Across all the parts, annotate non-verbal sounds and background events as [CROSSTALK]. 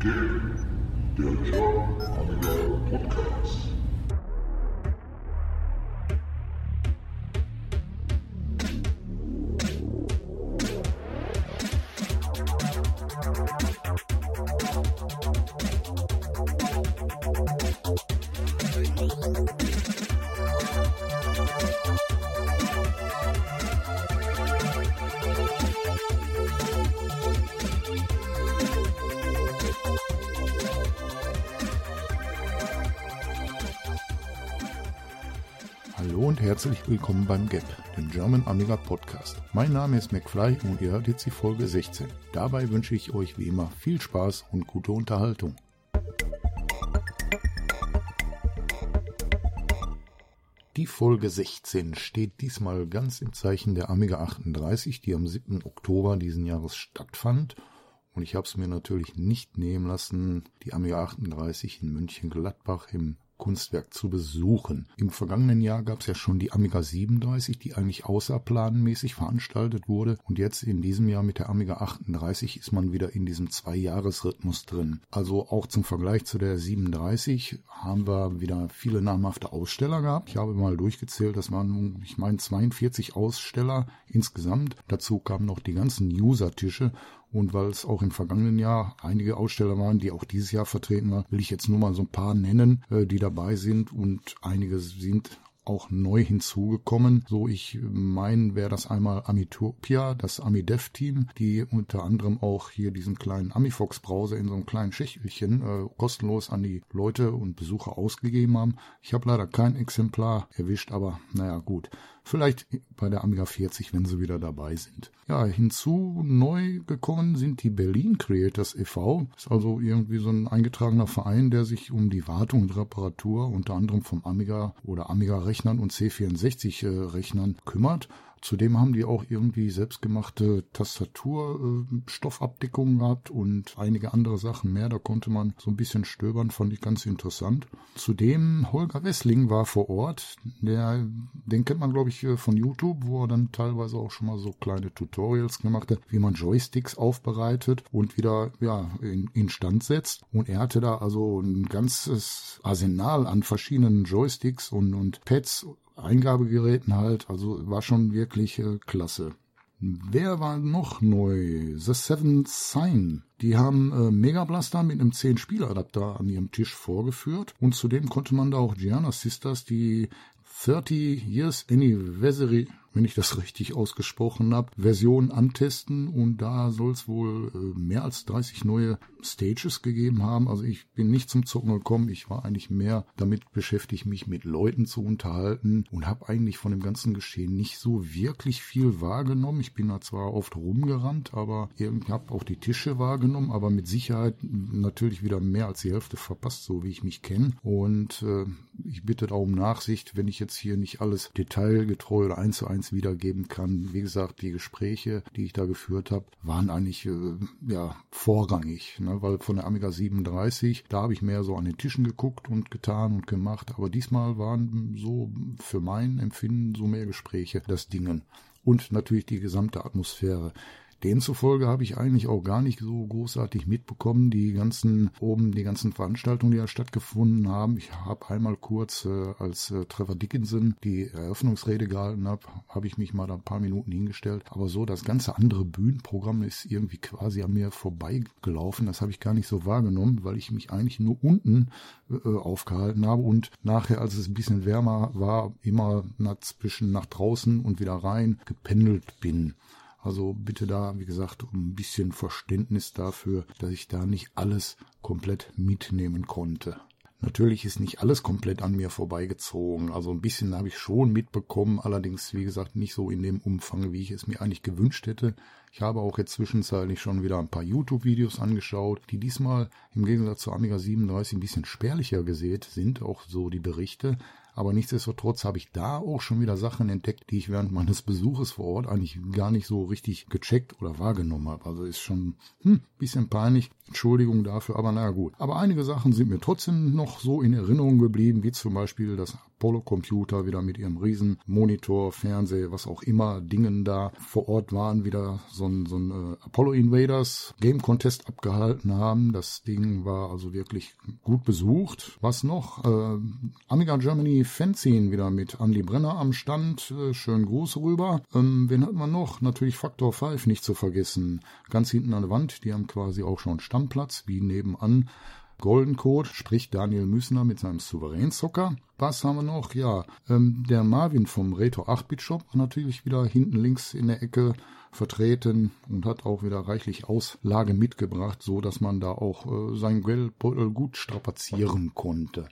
Game, der German Amiga Podcast. Herzlich willkommen beim GAP, dem German Amiga Podcast. Mein Name ist McFly und ihr hört jetzt die Folge 16. Dabei wünsche ich euch wie immer viel Spaß und gute Unterhaltung. Die Folge 16 steht diesmal ganz im Zeichen der Amiga 38, die am 7. Oktober diesen Jahres stattfand. Und ich habe es mir natürlich nicht nehmen lassen, die Amiga 38 in München-Gladbach im Kunstwerk zu besuchen. Im vergangenen Jahr gab es ja schon die Amiga 37, die eigentlich außerplanmäßig veranstaltet wurde. Und jetzt in diesem Jahr mit der Amiga 38 ist man wieder in diesem Zwei-Jahres-Rhythmus drin. Also auch zum Vergleich zu der 37 haben wir wieder viele namhafte Aussteller gehabt. Ich habe mal durchgezählt, das waren, ich meine, 42 Aussteller insgesamt. Dazu kamen noch die ganzen User-Tische und weil es auch im vergangenen Jahr einige Aussteller waren, die auch dieses Jahr vertreten waren, will ich jetzt nur mal so ein paar nennen, äh, die dabei sind und einige sind auch neu hinzugekommen. So, ich meine, wäre das einmal Amitopia, das AmiDev-Team, die unter anderem auch hier diesen kleinen Amifox-Browser in so einem kleinen Schächelchen äh, kostenlos an die Leute und Besucher ausgegeben haben. Ich habe leider kein Exemplar erwischt, aber naja, gut. Vielleicht bei der Amiga 40, wenn sie wieder dabei sind. Ja, hinzu neu gekommen sind die Berlin Creators e.V. Ist also irgendwie so ein eingetragener Verein, der sich um die Wartung und Reparatur unter anderem vom Amiga oder Amiga-Rechnern und C64-Rechnern kümmert. Zudem haben die auch irgendwie selbstgemachte Tastaturstoffabdeckungen gehabt und einige andere Sachen mehr. Da konnte man so ein bisschen stöbern, fand ich ganz interessant. Zudem Holger Wessling war vor Ort. Der, den kennt man, glaube ich, äh, von YouTube, wo er dann teilweise auch schon mal so kleine Tutorials gemacht hat, wie man Joysticks aufbereitet und wieder ja in, instand setzt. Und er hatte da also ein ganzes Arsenal an verschiedenen Joysticks und, und Pads Eingabegeräten halt. Also war schon wirklich äh, klasse. Wer war noch neu? The Seven Sign. Die haben äh, Mega Blaster mit einem 10-Spieladapter an ihrem Tisch vorgeführt und zudem konnte man da auch Gianna Sisters die 30 Years Anniversary wenn ich das richtig ausgesprochen habe, Version antesten und da soll es wohl äh, mehr als 30 neue Stages gegeben haben. Also ich bin nicht zum Zucken gekommen. Ich war eigentlich mehr damit beschäftigt, mich mit Leuten zu unterhalten und habe eigentlich von dem ganzen Geschehen nicht so wirklich viel wahrgenommen. Ich bin da zwar oft rumgerannt, aber ich habe auch die Tische wahrgenommen, aber mit Sicherheit natürlich wieder mehr als die Hälfte verpasst, so wie ich mich kenne. Und äh, ich bitte da um Nachsicht, wenn ich jetzt hier nicht alles detailgetreu oder eins zu eins eins wiedergeben kann. Wie gesagt, die Gespräche, die ich da geführt habe, waren eigentlich äh, ja vorrangig, ne? weil von der Amiga 37, da habe ich mehr so an den Tischen geguckt und getan und gemacht, aber diesmal waren so für mein Empfinden so mehr Gespräche das Dingen und natürlich die gesamte Atmosphäre. Demzufolge habe ich eigentlich auch gar nicht so großartig mitbekommen, die ganzen oben, die ganzen Veranstaltungen, die da stattgefunden haben. Ich habe einmal kurz, äh, als äh, Trevor Dickinson die Eröffnungsrede gehalten habe, habe ich mich mal da ein paar Minuten hingestellt. Aber so das ganze andere Bühnenprogramm ist irgendwie quasi an mir vorbeigelaufen. Das habe ich gar nicht so wahrgenommen, weil ich mich eigentlich nur unten äh, aufgehalten habe und nachher, als es ein bisschen wärmer war, immer zwischen nach draußen und wieder rein gependelt bin. Also bitte da, wie gesagt, um ein bisschen Verständnis dafür, dass ich da nicht alles komplett mitnehmen konnte. Natürlich ist nicht alles komplett an mir vorbeigezogen. Also ein bisschen habe ich schon mitbekommen, allerdings, wie gesagt, nicht so in dem Umfang, wie ich es mir eigentlich gewünscht hätte. Ich habe auch jetzt zwischenzeitlich schon wieder ein paar YouTube-Videos angeschaut, die diesmal im Gegensatz zur Amiga 37 ein bisschen spärlicher gesät sind, auch so die Berichte. Aber nichtsdestotrotz habe ich da auch schon wieder Sachen entdeckt, die ich während meines Besuches vor Ort eigentlich gar nicht so richtig gecheckt oder wahrgenommen habe. Also ist schon hm, bisschen peinlich. Entschuldigung dafür, aber naja gut. Aber einige Sachen sind mir trotzdem noch so in Erinnerung geblieben, wie zum Beispiel das Apollo-Computer wieder mit ihrem riesen Monitor, Fernseher, was auch immer, Dingen da vor Ort waren, wieder so ein, so ein äh, Apollo Invaders Game Contest abgehalten haben. Das Ding war also wirklich gut besucht. Was noch? Äh, Amiga Germany Fanzine wieder mit Andy Brenner am Stand. Äh, schön groß rüber. Ähm, wen hatten wir noch? Natürlich Factor 5 nicht zu vergessen. Ganz hinten an der Wand, die haben quasi auch schon Stammplatz, wie nebenan Golden Code, sprich Daniel Müssner mit seinem Souverän-Zocker. Was haben wir noch? Ja, ähm, der Marvin vom Reto 8-Bit Shop war natürlich wieder hinten links in der Ecke vertreten und hat auch wieder reichlich Auslage mitgebracht, so dass man da auch äh, sein Geldbeutel gut strapazieren konnte.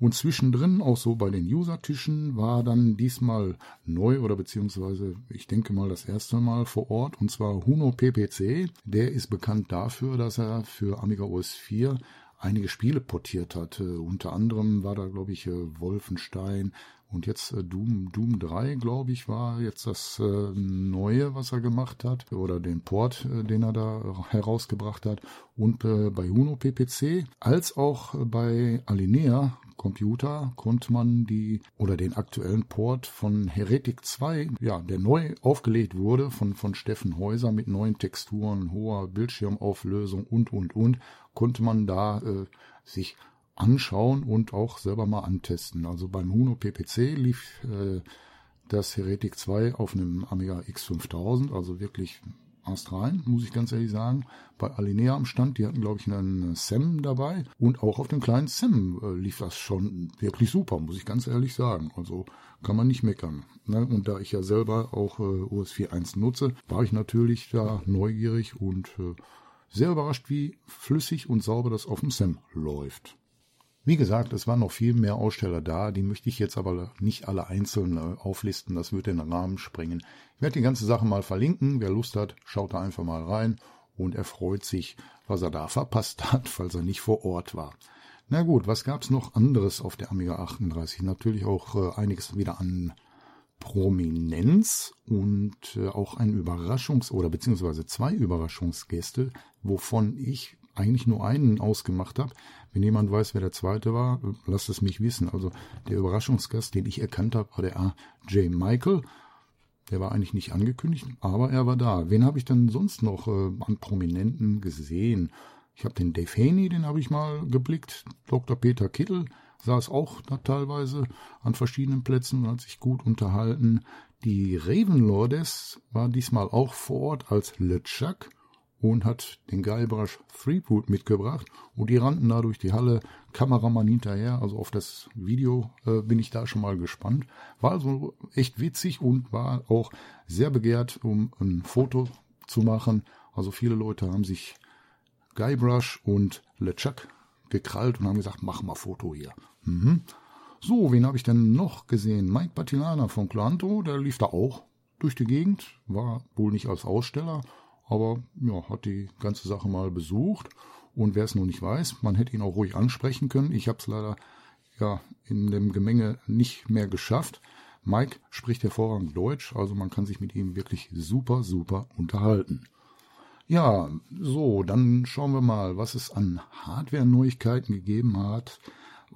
Und zwischendrin, auch so bei den User-Tischen, war dann diesmal neu oder beziehungsweise ich denke mal das erste Mal vor Ort und zwar Huno PPC. Der ist bekannt dafür, dass er für Amiga OS 4 einige Spiele portiert hat. Unter anderem war da, glaube ich, äh, Wolfenstein und jetzt äh, Doom, Doom 3, glaube ich, war jetzt das äh, Neue, was er gemacht hat, oder den Port, den er da herausgebracht hat. Und bei Uno PPC als auch bei Alinea Computer konnte man die oder den aktuellen Port von Heretic 2, ja, der neu aufgelegt wurde von, von Steffen Häuser mit neuen Texturen, hoher Bildschirmauflösung und, und, und, konnte man da äh, sich anschauen und auch selber mal antesten. Also beim Huno PPC lief äh, das Heretic 2 auf einem Amiga X5000, also wirklich astrein, muss ich ganz ehrlich sagen. Bei Alinea am Stand, die hatten, glaube ich, einen SEM dabei. Und auch auf dem kleinen SEM äh, lief das schon wirklich super, muss ich ganz ehrlich sagen. Also kann man nicht meckern. Ne? Und da ich ja selber auch äh, OS 4.1 nutze, war ich natürlich da neugierig und äh, sehr überrascht, wie flüssig und sauber das auf dem SEM läuft. Wie gesagt, es waren noch viel mehr Aussteller da, die möchte ich jetzt aber nicht alle einzeln äh, auflisten, das würde den Rahmen sprengen. Ich werde die ganze Sache mal verlinken, wer Lust hat, schaut da einfach mal rein und er freut sich, was er da verpasst hat, [LAUGHS] falls er nicht vor Ort war. Na gut, was gab's noch anderes auf der Amiga 38? Natürlich auch äh, einiges wieder an Prominenz und äh, auch ein Überraschungs- oder beziehungsweise zwei Überraschungsgäste, wovon ich eigentlich nur einen ausgemacht habe. Wenn jemand weiß, wer der zweite war, lasst es mich wissen. Also der Überraschungsgast, den ich erkannt habe, war der A. J. Michael. Der war eigentlich nicht angekündigt, aber er war da. Wen habe ich dann sonst noch äh, an Prominenten gesehen? Ich habe den Dave Haney, den habe ich mal geblickt. Dr. Peter Kittel saß auch da teilweise an verschiedenen Plätzen und hat sich gut unterhalten. Die Ravenlordes war diesmal auch vor Ort als LeChuck und hat den Guybrush Threepwood mitgebracht und die rannten da durch die Halle, Kameramann hinterher, also auf das Video äh, bin ich da schon mal gespannt. War also echt witzig und war auch sehr begehrt, um ein Foto zu machen. Also viele Leute haben sich Guybrush und LeChuck gekrallt und haben gesagt, mach mal Foto hier. Mhm. So, wen habe ich denn noch gesehen? Mike Batilana von Clanto, der lief da auch durch die Gegend, war wohl nicht als Aussteller, aber ja, hat die ganze Sache mal besucht. Und wer es noch nicht weiß, man hätte ihn auch ruhig ansprechen können. Ich habe es leider ja in dem Gemenge nicht mehr geschafft. Mike spricht hervorragend Deutsch, also man kann sich mit ihm wirklich super, super unterhalten. Ja, so, dann schauen wir mal, was es an Hardware-Neuigkeiten gegeben hat.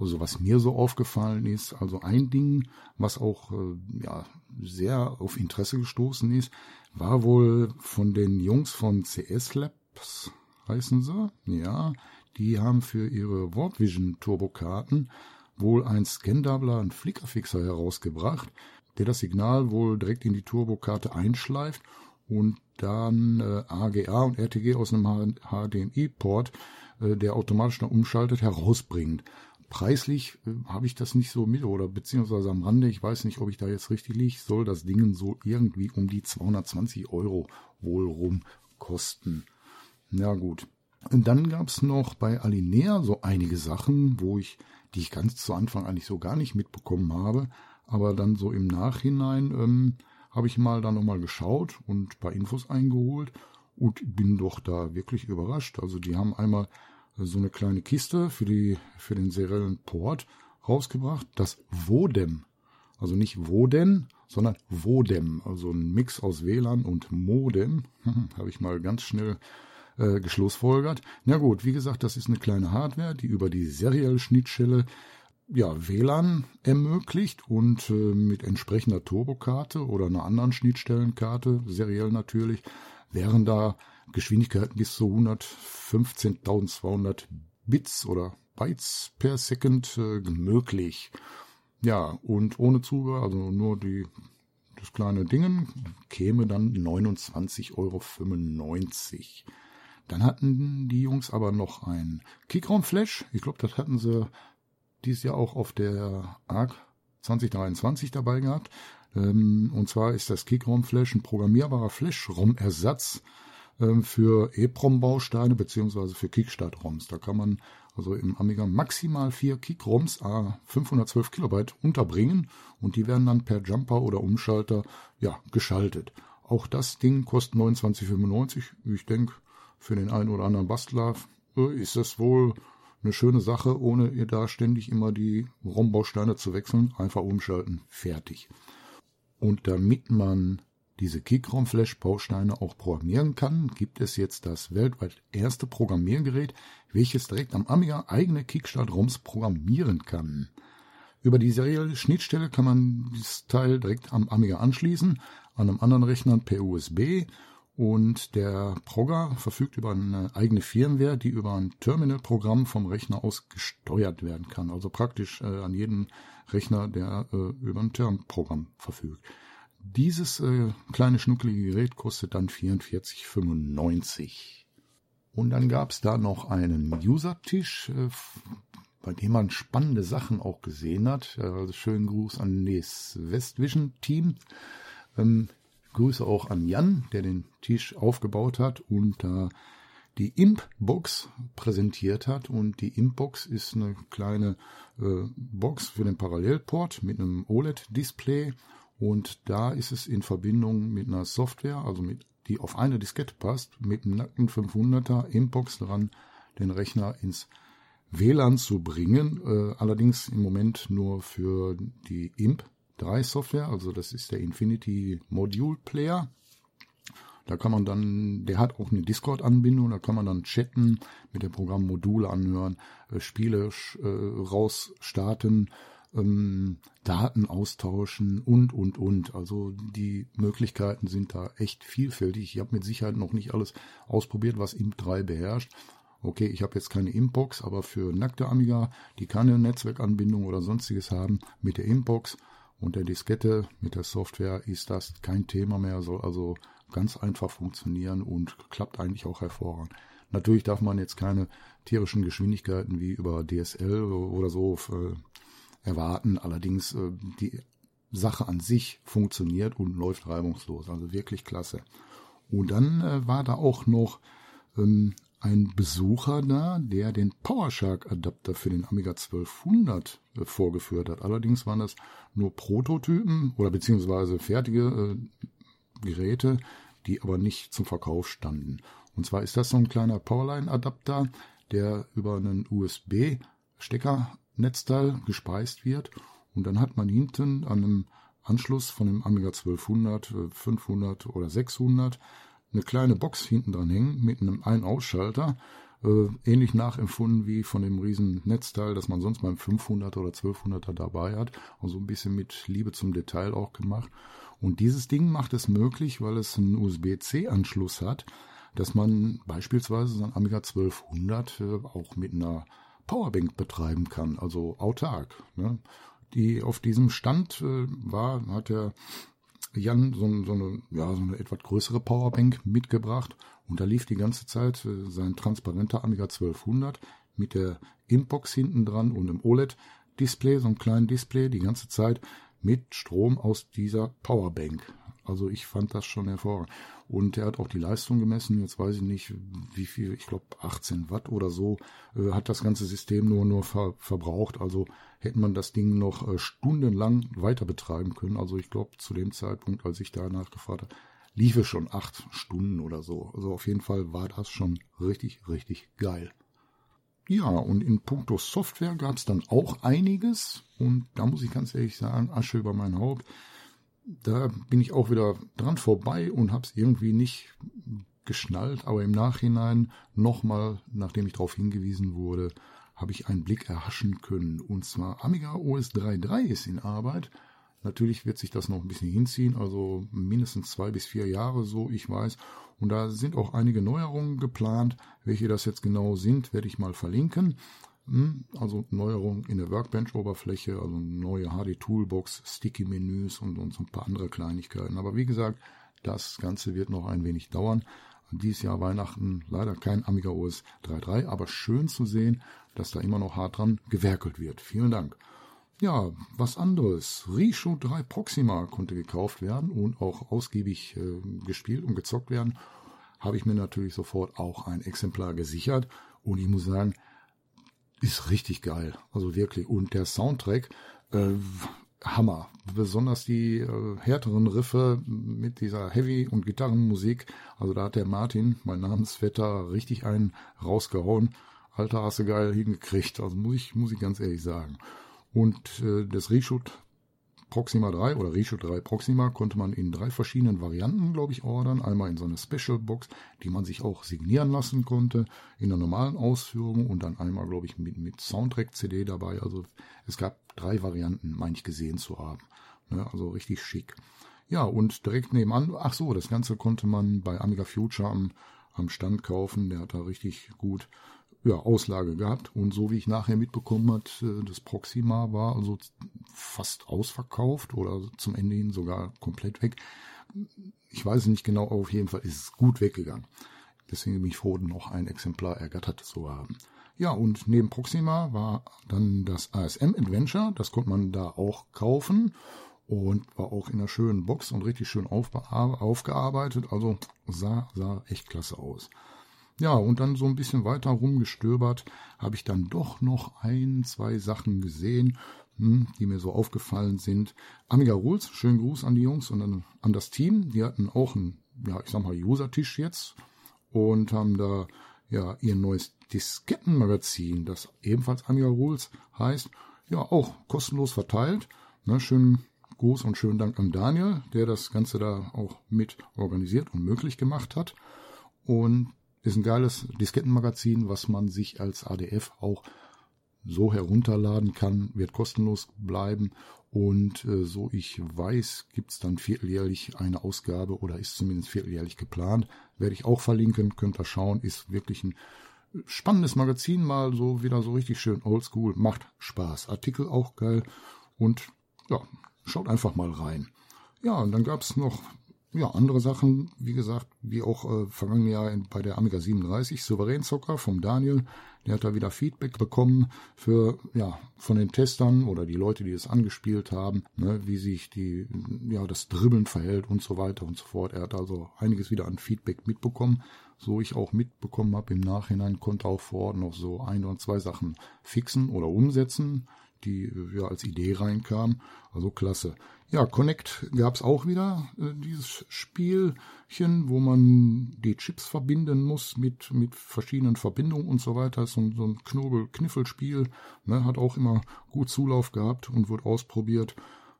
Also was mir so aufgefallen ist, also ein Ding, was auch äh, ja, sehr auf Interesse gestoßen ist, war wohl von den Jungs von CS Labs, heißen sie, ja, die haben für ihre Warp Vision Turbokarten wohl ein Scan-Doubler und Flickerfixer herausgebracht, der das Signal wohl direkt in die Turbokarte einschleift und dann äh, AGA und RTG aus einem HDMI-Port, äh, der automatisch dann umschaltet, herausbringt. Preislich äh, habe ich das nicht so mit oder beziehungsweise am Rande, ich weiß nicht, ob ich da jetzt richtig liege, soll das Ding so irgendwie um die 220 Euro wohl rum kosten. Na gut. Und dann gab es noch bei Alinea so einige Sachen, wo ich, die ich ganz zu Anfang eigentlich so gar nicht mitbekommen habe, aber dann so im Nachhinein ähm, habe ich mal da nochmal geschaut und ein paar Infos eingeholt und bin doch da wirklich überrascht. Also die haben einmal so eine kleine Kiste für, die, für den seriellen Port rausgebracht. Das Wodem. Also nicht Woden, sondern Wodem. Also ein Mix aus WLAN und Modem. [LAUGHS] Habe ich mal ganz schnell äh, geschlussfolgert. Na gut, wie gesagt, das ist eine kleine Hardware, die über die serielle Schnittstelle ja, WLAN ermöglicht und äh, mit entsprechender Turbokarte oder einer anderen Schnittstellenkarte, seriell natürlich, wären da Geschwindigkeiten bis zu 115.200 Bits oder Bytes per Second äh, möglich. Ja, und ohne Zubehör, also nur die, das kleine Dingen, käme dann 29,95 Euro. Dann hatten die Jungs aber noch ein Kickraum-Flash. Ich glaube, das hatten sie dieses Jahr auch auf der ARC 2023 dabei gehabt. Ähm, und zwar ist das Kickraum-Flash ein programmierbarer Flash-ROM-Ersatz ähm, für EEPROM-Bausteine beziehungsweise für Kickstart-ROMs. Da kann man also im Amiga maximal vier Kick-ROMs a 512 Kilobyte unterbringen und die werden dann per Jumper oder Umschalter ja geschaltet. Auch das Ding kostet 29,95. Ich denke, für den einen oder anderen Bastler äh, ist das wohl eine schöne Sache, ohne ihr da ständig immer die ROM-Bausteine zu wechseln. Einfach umschalten, fertig. Und damit man diese Keychron-Flash-Bausteine auch programmieren kann, gibt es jetzt das weltweit erste Programmiergerät, welches direkt am Amiga eigene Kickstart-ROMs programmieren kann. Über die serielle Schnittstelle kann man das Teil direkt am Amiga anschließen, an einem anderen Rechner per USB und der Progger verfügt über eine eigene Firmware, die über ein Terminal-Programm vom Rechner aus gesteuert werden kann. Also praktisch äh, an jeden Rechner, der äh, über ein Term-Programm verfügt. Dieses äh, kleine schnuckelige Gerät kostet dann 44,95. Und dann gab es da noch einen User-Tisch, äh, bei dem man spannende Sachen auch gesehen hat. Also schönen Gruß an das Westvision-Team. Ähm, Grüße auch an Jan, der den Tisch aufgebaut hat und da die Imp-Box präsentiert hat. Und die Imp-Box ist eine kleine äh, Box für den Parallelport mit einem OLED-Display. Und da ist es in Verbindung mit einer Software, also mit, die auf eine Diskette passt, mit einem nackten 500er Imp-Box dran, den Rechner ins WLAN zu bringen. Äh, allerdings im Moment nur für die Imp 3 Software, also das ist der Infinity Module Player. Da kann man dann, der hat auch eine Discord-Anbindung, da kann man dann chatten, mit dem Programm Module anhören, äh, Spiele äh, rausstarten, ähm, Daten austauschen und, und, und. Also die Möglichkeiten sind da echt vielfältig. Ich habe mit Sicherheit noch nicht alles ausprobiert, was IMP3 beherrscht. Okay, ich habe jetzt keine Inbox, aber für nackte Amiga, die keine Netzwerkanbindung oder sonstiges haben, mit der Inbox und der Diskette mit der Software ist das kein Thema mehr, soll also ganz einfach funktionieren und klappt eigentlich auch hervorragend. Natürlich darf man jetzt keine tierischen Geschwindigkeiten wie über DSL oder so äh, erwarten. Allerdings äh, die Sache an sich funktioniert und läuft reibungslos. Also wirklich klasse. Und dann äh, war da auch noch ähm, ein Besucher da, der den PowerShark-Adapter für den Amiga 1200 äh, vorgeführt hat. Allerdings waren das nur Prototypen oder beziehungsweise fertige äh, Geräte, die aber nicht zum Verkauf standen. Und zwar ist das so ein kleiner Powerline-Adapter, der über einen USB-Steckernetzteil gespeist wird. Und dann hat man hinten an einem Anschluss von dem Amiga 1200, 500 äh, oder 600 eine kleine Box hinten dran hängen mit einem Ein-Ausschalter, äh, ähnlich nachempfunden wie von dem riesen Netzteil, das man sonst beim 500 oder 1200er dabei hat, also ein bisschen mit Liebe zum Detail auch gemacht. Und dieses Ding macht es möglich, weil es einen USB-C-Anschluss hat, dass man beispielsweise sein Amiga 1200 äh, auch mit einer Powerbank betreiben kann, also autark. Ne? Die auf diesem Stand äh, war, hat der Jan so, so, eine, ja, so eine etwas größere Powerbank mitgebracht und da lief die ganze Zeit äh, sein transparenter Amiga 1200 mit der Inbox hinten dran und einem OLED-Display, so einem kleinen Display, die ganze Zeit mit Strom aus dieser Powerbank. Also ich fand das schon hervorragend. Und er hat auch die Leistung gemessen. Jetzt weiß ich nicht, wie viel, ich glaube 18 Watt oder so, äh, hat das ganze System nur, nur ver verbraucht. Also hätte man das Ding noch äh, stundenlang weiter betreiben können. Also ich glaube, zu dem Zeitpunkt, als ich da nachgefragt habe, lief es schon acht Stunden oder so. Also auf jeden Fall war das schon richtig, richtig geil. Ja, und in puncto Software gab es dann auch einiges. Und da muss ich ganz ehrlich sagen, Asche über mein Haupt da bin ich auch wieder dran vorbei und habe es irgendwie nicht geschnallt, aber im Nachhinein nochmal, nachdem ich darauf hingewiesen wurde, habe ich einen Blick erhaschen können. Und zwar Amiga OS 3.3 ist in Arbeit. Natürlich wird sich das noch ein bisschen hinziehen, also mindestens zwei bis vier Jahre, so ich weiß. Und da sind auch einige Neuerungen geplant. Welche das jetzt genau sind, werde ich mal verlinken. Hm, also Neuerungen in der Workbench-Oberfläche, also neue HD-Toolbox, Sticky-Menüs und, und so ein paar andere Kleinigkeiten. Aber wie gesagt, das Ganze wird noch ein wenig dauern. Dieses Jahr Weihnachten leider kein Amiga OS 3.3, aber schön zu sehen, dass da immer noch hart dran gewerkelt wird. Vielen Dank. Ja, was anderes. Risho 3 Proxima konnte gekauft werden und auch ausgiebig äh, gespielt und gezockt werden. Habe ich mir natürlich sofort auch ein Exemplar gesichert und ich muss sagen, ist richtig geil. Also wirklich. Und der Soundtrack, äh, Hammer. Besonders die äh, härteren Riffe mit dieser Heavy- und Gitarrenmusik. Also da hat der Martin, mein Namensvetter, richtig einen rausgehauen. Alter, hast du geil hingekriegt. Also muss ich, muss ich ganz ehrlich sagen. Und äh, das Reshoot Proxima 3 oder Reshoot 3 Proxima konnte man in drei verschiedenen Varianten, glaube ich, ordern. Einmal in so einer Special Box, die man sich auch signieren lassen konnte, in der normalen Ausführung und dann einmal, glaube ich, mit, mit Soundtrack-CD dabei. Also es gab drei Varianten, meine ich, gesehen zu haben. Ne, also richtig schick. Ja, und direkt nebenan, ach so, das Ganze konnte man bei Amiga Future am, am Stand kaufen. Der hat da richtig gut ja, Auslage gehabt. Und so wie ich nachher mitbekommen hat, äh, das Proxima war also fast ausverkauft oder zum Ende hin sogar komplett weg. Ich weiß nicht genau, aber auf jeden Fall ist es gut weggegangen. Deswegen bin ich froh, noch ein Exemplar ergattert zu haben. Ja, und neben Proxima war dann das ASM Adventure. Das konnte man da auch kaufen und war auch in einer schönen Box und richtig schön aufgearbeitet. Also sah, sah echt klasse aus. Ja, und dann so ein bisschen weiter rumgestöbert, habe ich dann doch noch ein, zwei Sachen gesehen, hm, die mir so aufgefallen sind. Amiga Rules, schönen Gruß an die Jungs und an, das Team. Die hatten auch einen, ja, ich sag mal, User-Tisch jetzt und haben da ja ihr neues Diskettenmagazin, das ebenfalls Amiga Rules heißt, ja, auch kostenlos verteilt. Ne, schönen Gruß und schönen Dank an Daniel, der das Ganze da auch mit organisiert und möglich gemacht hat. Und ist ein geiles Diskettenmagazin, was man sich als ADF auch so herunterladen kann, wird kostenlos bleiben. Und äh, so ich weiß, gibt's dann vierteljährlich eine Ausgabe oder ist zumindest vierteljährlich geplant. Werde ich auch verlinken, könnt ihr schauen. Ist wirklich ein spannendes Magazin, mal so wieder so richtig schön oldschool. Macht Spaß. Artikel auch geil. Und ja, schaut einfach mal rein. Ja, und dann gab's noch ja, andere Sachen, wie gesagt, wie auch äh, vergangene Jahr in, bei der Amiga 37, Souverän Zocker vom Daniel, der hat da wieder Feedback bekommen für, ja, von den Testern oder die Leute, die es angespielt haben, ne, wie sich die, ja, das Dribbeln verhält und so weiter und so fort. Er hat also einiges wieder an Feedback mitbekommen, so ich auch mitbekommen habe im Nachhinein, konnte auch vor Ort noch so ein oder zwei Sachen fixen oder umsetzen, die äh, ja als Idee reinkamen. Also klasse. Ja, Connect gab es auch wieder, äh, dieses Spielchen, wo man die Chips verbinden muss mit, mit verschiedenen Verbindungen und so weiter. So, so ein Knobel-Kniffelspiel, ne, hat auch immer gut Zulauf gehabt und wurde ausprobiert.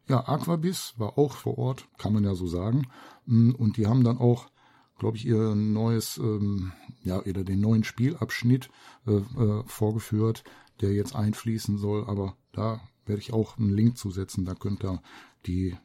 Ja, Aquabis war auch vor Ort, kann man ja so sagen. Mm, und die haben dann auch, glaube ich, ihr neues, ähm, ja, oder den neuen Spielabschnitt äh, äh, vorgeführt, der jetzt einfließen soll. Aber da werde ich auch einen Link zusetzen, da könnt ihr die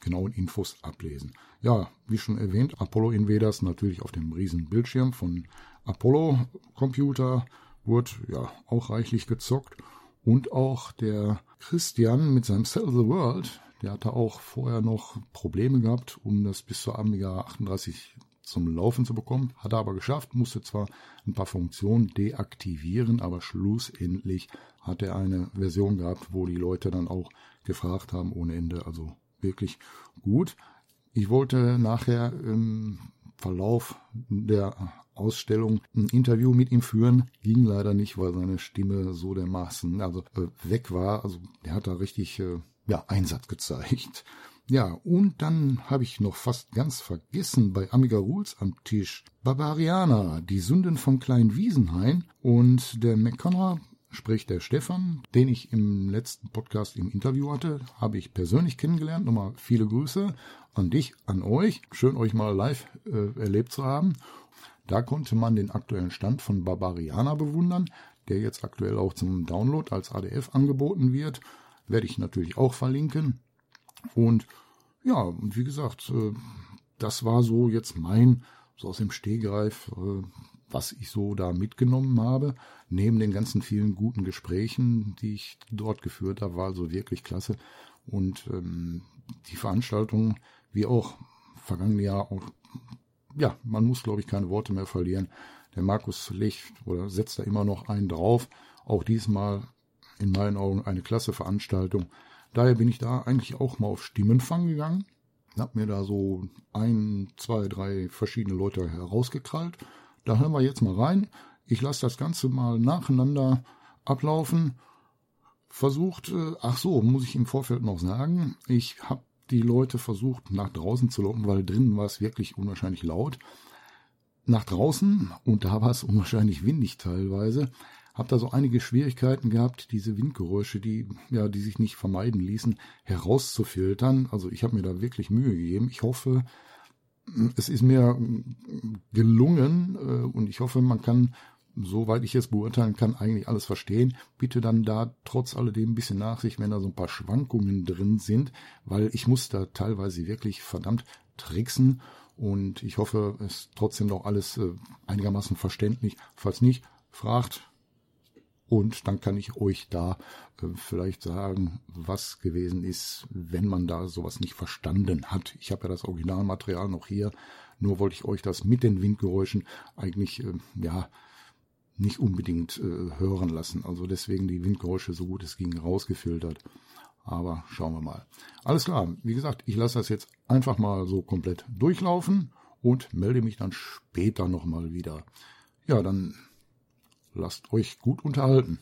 genauen Infos ablesen. Ja, wie schon erwähnt, Apollo Invaders natürlich auf dem riesen Bildschirm von Apollo Computer wurde ja auch reichlich gezockt und auch der Christian mit seinem Sell the World, der hatte auch vorher noch Probleme gehabt, um das bis zur Amiga 38 zum Laufen zu bekommen. Hat er aber geschafft, musste zwar ein paar Funktionen deaktivieren, aber schlussendlich hat er eine Version gehabt, wo die Leute dann auch gefragt haben ohne Ende. Also wirklich gut. Ich wollte nachher im Verlauf der Ausstellung ein Interview mit ihm führen, ging leider nicht, weil seine Stimme so dermaßen also äh, weg war. Also der hat da richtig äh, ja Einsatz gezeigt. [LAUGHS] Ja, und dann habe ich noch fast ganz vergessen bei Amiga Rules am Tisch Barbariana, die Sünden von Klein Wiesenhain und der McConnor sprich der Stefan, den ich im letzten Podcast im Interview hatte, habe ich persönlich kennengelernt. Nochmal viele Grüße an dich, an euch. Schön euch mal live äh, erlebt zu haben. Da konnte man den aktuellen Stand von Barbariana bewundern. der jetzt aktuell auch zum Download als ADF angeboten wird. Werde ich natürlich auch verlinken. Und ja, und wie gesagt, äh, das war so jetzt mein, so aus dem Stehgreif, äh, was ich so da mitgenommen habe. Neben den ganzen vielen guten Gesprächen, die ich dort geführt habe, war also wirklich klasse. Und ähm, die Veranstaltung, wie auch vergangene Jahr, auch, ja, man muss, glaube ich, keine Worte mehr verlieren. Der Markus legt oder setzt da immer noch einen drauf. Auch diesmal in meinen Augen eine klasse Veranstaltung. Daher bin ich da eigentlich auch mal auf Stimmenfang gegangen. Hab mir da so ein, zwei, drei verschiedene Leute herausgekrallt. Da hören wir jetzt mal rein. Ich lasse das Ganze mal nacheinander ablaufen. Versucht, äh, ach so, muss ich im Vorfeld noch sagen, ich habe die Leute versucht nach draußen zu locken, weil drinnen war es wirklich unwahrscheinlich laut. Nach draußen, und da war es [LAUGHS] unwahrscheinlich windig teilweise, habe da so einige Schwierigkeiten gehabt, diese Windgeräusche, die ja, die sich nicht vermeiden ließen, herauszufiltern. Also ich habe mir da wirklich Mühe gegeben. Ich hoffe, es ist mir gelungen äh, und ich hoffe, man kann, soweit ich es beurteilen kann, eigentlich alles verstehen. Bitte dann da trotz alledem ein bisschen Nachsicht, wenn da so ein paar Schwankungen drin sind, weil ich muss da teilweise wirklich verdammt tricksen und ich hoffe, es ist trotzdem noch alles äh, einigermaßen verständlich. Falls nicht, fragt, und dann kann ich euch da äh, vielleicht sagen, was gewesen ist, wenn man da sowas nicht verstanden hat. Ich habe ja das Originalmaterial noch hier, nur wollte ich euch das mit den Windgeräuschen eigentlich, äh, ja, nicht unbedingt äh, hören lassen. Also deswegen die Windgeräusche so gut es ging rausgefiltert. Aber schauen wir mal. Alles klar, wie gesagt, ich lasse das jetzt einfach mal so komplett durchlaufen und melde mich dann später nochmal wieder. Ja, dann Lasst euch gut unterhalten.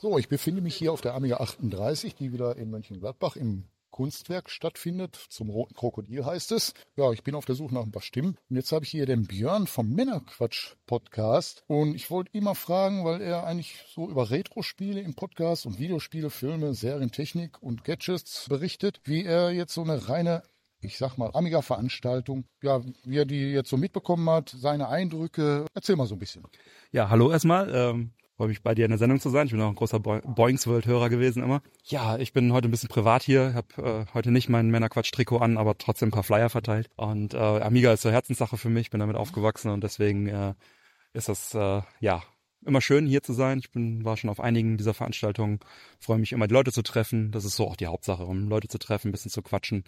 So, ich befinde mich hier auf der Amiga 38, die wieder in Mönchengladbach im Kunstwerk stattfindet. Zum Roten Krokodil heißt es. Ja, ich bin auf der Suche nach ein paar Stimmen. Und jetzt habe ich hier den Björn vom Männerquatsch Podcast. Und ich wollte ihn mal fragen, weil er eigentlich so über Retro-Spiele im Podcast und Videospiele, Filme, Serientechnik und Gadgets berichtet, wie er jetzt so eine reine ich sag mal, Amiga-Veranstaltung. Ja, wie er die jetzt so mitbekommen hat, seine Eindrücke. Erzähl mal so ein bisschen. Ja, hallo erstmal. Ähm, freue mich bei dir in der Sendung zu sein. Ich bin auch ein großer Boings World-Hörer gewesen immer. Ja, ich bin heute ein bisschen privat hier. Habe äh, heute nicht mein Männerquatsch-Trikot an, aber trotzdem ein paar Flyer verteilt. Und äh, Amiga ist so Herzenssache für mich. Bin damit aufgewachsen und deswegen äh, ist das äh, ja immer schön hier zu sein. Ich bin war schon auf einigen dieser Veranstaltungen. Freue mich immer die Leute zu treffen. Das ist so auch die Hauptsache, um Leute zu treffen, ein bisschen zu quatschen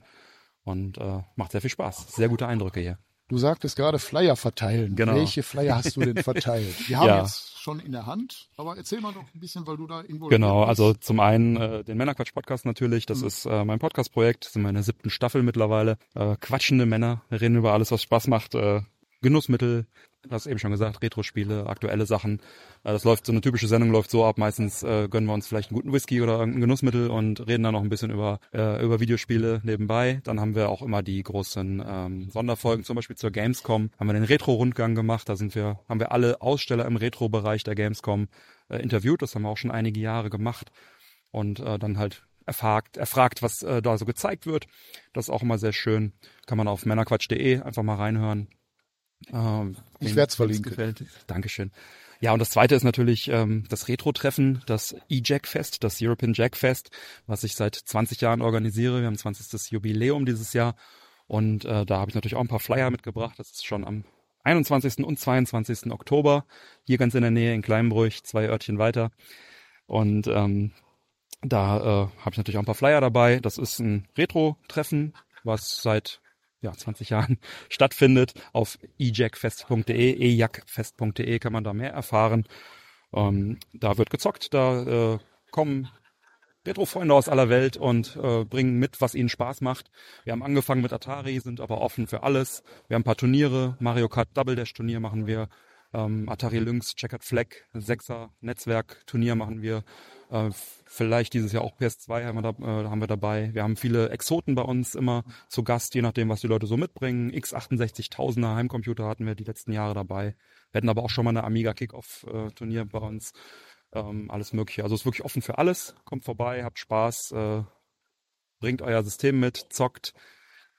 und äh, macht sehr viel Spaß. Sehr gute Eindrücke hier. Du sagtest gerade Flyer verteilen. Genau. Welche Flyer hast du denn [LAUGHS] verteilt? Wir haben ja. jetzt schon in der Hand, aber erzähl mal doch ein bisschen, weil du da involviert Genau, bist. also zum einen äh, den Männerquatsch-Podcast natürlich. Das mhm. ist äh, mein Podcast-Projekt, das sind meine siebten Staffel mittlerweile. Äh, quatschende Männer reden über alles, was Spaß macht. Äh, Genussmittel, du hast eben schon gesagt, Retro-Spiele, aktuelle Sachen. Äh, das läuft, so eine typische Sendung läuft so ab. Meistens äh, gönnen wir uns vielleicht einen guten Whisky oder irgendein Genussmittel und reden dann noch ein bisschen über, äh, über Videospiele nebenbei. Dann haben wir auch immer die großen ähm, Sonderfolgen, zum Beispiel zur Gamescom. Haben wir den Retro-Rundgang gemacht. Da sind wir, haben wir alle Aussteller im Retro-Bereich der Gamescom äh, interviewt. Das haben wir auch schon einige Jahre gemacht. Und äh, dann halt erfragt, erfragt, was äh, da so gezeigt wird. Das ist auch immer sehr schön. Kann man auf männerquatsch.de einfach mal reinhören. Ähm, ich werde es verlinken. Gefällt. Dankeschön. Ja, und das zweite ist natürlich ähm, das Retro-Treffen, das E-Jack Fest, das European Jack Fest, was ich seit 20 Jahren organisiere. Wir haben 20. Jubiläum dieses Jahr und äh, da habe ich natürlich auch ein paar Flyer mitgebracht. Das ist schon am 21. und 22. Oktober, hier ganz in der Nähe in Kleinbruch, zwei Örtchen weiter. Und ähm, da äh, habe ich natürlich auch ein paar Flyer dabei. Das ist ein Retro-Treffen, was seit ja, 20 Jahren [LAUGHS] stattfindet. Auf ejackfest.de, ejackfest.de kann man da mehr erfahren. Ähm, da wird gezockt, da äh, kommen Retro-Freunde aus aller Welt und äh, bringen mit, was ihnen Spaß macht. Wir haben angefangen mit Atari, sind aber offen für alles. Wir haben ein paar Turniere, Mario Kart Double Dash Turnier machen wir, ähm, Atari Lynx, Checkered Flag, Sechser Netzwerk Turnier machen wir. Äh, vielleicht dieses Jahr auch PS2 haben wir, da, äh, haben wir dabei. Wir haben viele Exoten bei uns immer zu Gast, je nachdem, was die Leute so mitbringen. x68000er Heimcomputer hatten wir die letzten Jahre dabei. Wir hatten aber auch schon mal eine Amiga Kickoff äh, Turnier bei uns. Ähm, alles mögliche. Also ist wirklich offen für alles. Kommt vorbei, habt Spaß, äh, bringt euer System mit, zockt,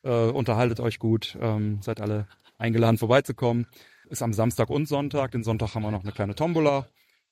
äh, unterhaltet euch gut, ähm, seid alle eingeladen vorbeizukommen. Ist am Samstag und Sonntag. Den Sonntag haben wir noch eine kleine Tombola.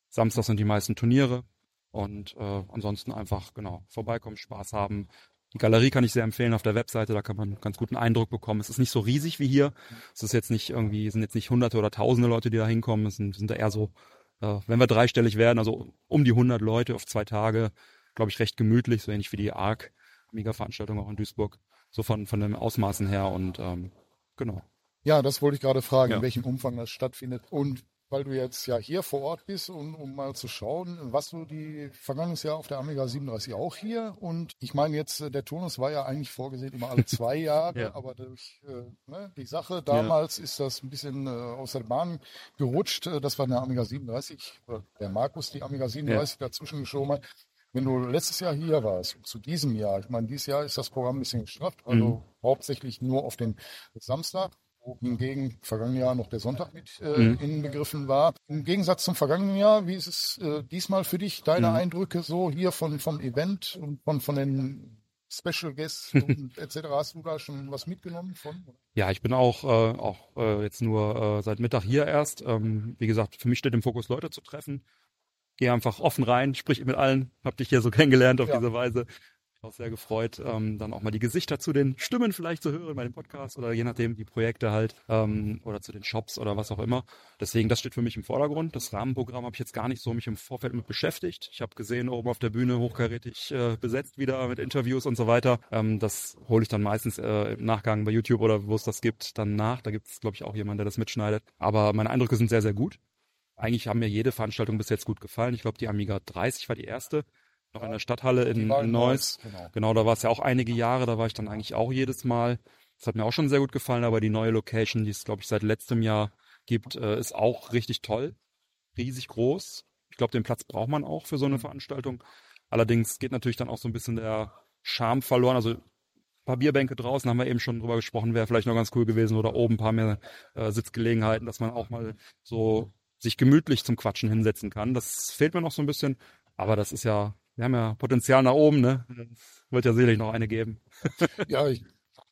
Samstag sind die meisten Turniere. Und äh, ansonsten einfach, genau, vorbeikommen, Spaß haben. Die Galerie kann ich sehr empfehlen auf der Webseite, da kann man einen ganz guten Eindruck bekommen. Es ist nicht so riesig wie hier. Es ist jetzt nicht irgendwie, sind jetzt nicht hunderte oder tausende Leute, die da hinkommen. Es sind, sind da eher so, äh, wenn wir dreistellig werden, also um die 100 Leute auf zwei Tage, glaube ich, recht gemütlich, so ähnlich wie die ARC, Mega-Veranstaltung auch in Duisburg. So von, von den Ausmaßen her und ähm, genau. Ja, das wollte ich gerade fragen, Ja. in welchem Umfang das stattfindet. Und weil du jetzt ja hier vor Ort bist, um, um mal zu schauen, was du die vergangenes Jahr auf der Amiga 37 auch hier. Und ich meine jetzt, äh, der Turnus war ja eigentlich vorgesehen immer alle zwei [LAUGHS] Jahre, Ja. aber durch äh, ne, die Sache damals ist das ein bisschen äh, aus der Bahn gerutscht. Äh, Das war eine Amiga 37, äh, der Markus die Amiga 37 dazwischen geschoben hat. Wenn du letztes Jahr hier warst, und zu diesem Jahr, ich meine, dieses Jahr ist das Programm ein bisschen gestrafft, also Mhm. hauptsächlich nur auf den Samstag, hingegen vergangenen Jahr noch der Sonntag mit äh, Mhm. inbegriffen war. Im Gegensatz zum vergangenen Jahr, wie ist es äh, diesmal für dich, deine Mhm. Eindrücke so hier von, vom Event und von, von den Special Guests und etc. Hast du da schon was mitgenommen von? Ja, ich bin auch, äh, auch äh, jetzt nur äh, seit Mittag hier erst. Ähm, wie gesagt, für mich steht im Fokus, Leute zu treffen. Gehe einfach offen rein, sprich mit allen. Hab dich hier so [LAUGHS] kennengelernt auf Ja. diese Weise. Auch sehr gefreut, ähm, dann auch mal die Gesichter zu den Stimmen vielleicht zu hören bei dem Podcast oder je nachdem die Projekte halt ähm, oder zu den Shops oder was auch immer. Deswegen, das steht für mich im Vordergrund. Das Rahmenprogramm habe ich jetzt gar nicht so mich im Vorfeld mit beschäftigt. Ich habe gesehen, oben auf der Bühne hochkarätig äh, besetzt wieder mit Interviews und so weiter. Ähm, das hole ich dann meistens äh, im Nachgang bei YouTube oder wo es das gibt, dann nach. Da gibt es, glaube ich, auch jemand, der das mitschneidet. Aber meine Eindrücke sind sehr, sehr gut. Eigentlich haben mir jede Veranstaltung bis jetzt gut gefallen. Ich glaube, die Amiga 30 war die erste. Noch in der Stadthalle in, in Neuss. Genau. Genau, da war es ja auch einige Jahre. Da war ich dann eigentlich auch jedes Mal. Das hat mir auch schon sehr gut gefallen. Aber die neue Location, die es, glaube ich, seit letztem Jahr gibt, äh, ist auch richtig toll. Riesig groß. Ich glaube, den Platz braucht man auch für so eine Veranstaltung. Allerdings geht natürlich dann auch so ein bisschen der Charme verloren. Also ein paar Bierbänke draußen haben wir eben schon drüber gesprochen, wäre vielleicht noch ganz cool gewesen oder oben ein paar mehr äh, Sitzgelegenheiten, dass man auch mal so sich gemütlich zum Quatschen hinsetzen kann. Das fehlt mir noch so ein bisschen, aber das ist ja, wir haben ja Potenzial nach oben, ne? Es wird ja sicherlich noch eine geben. [LAUGHS] Ja, ich,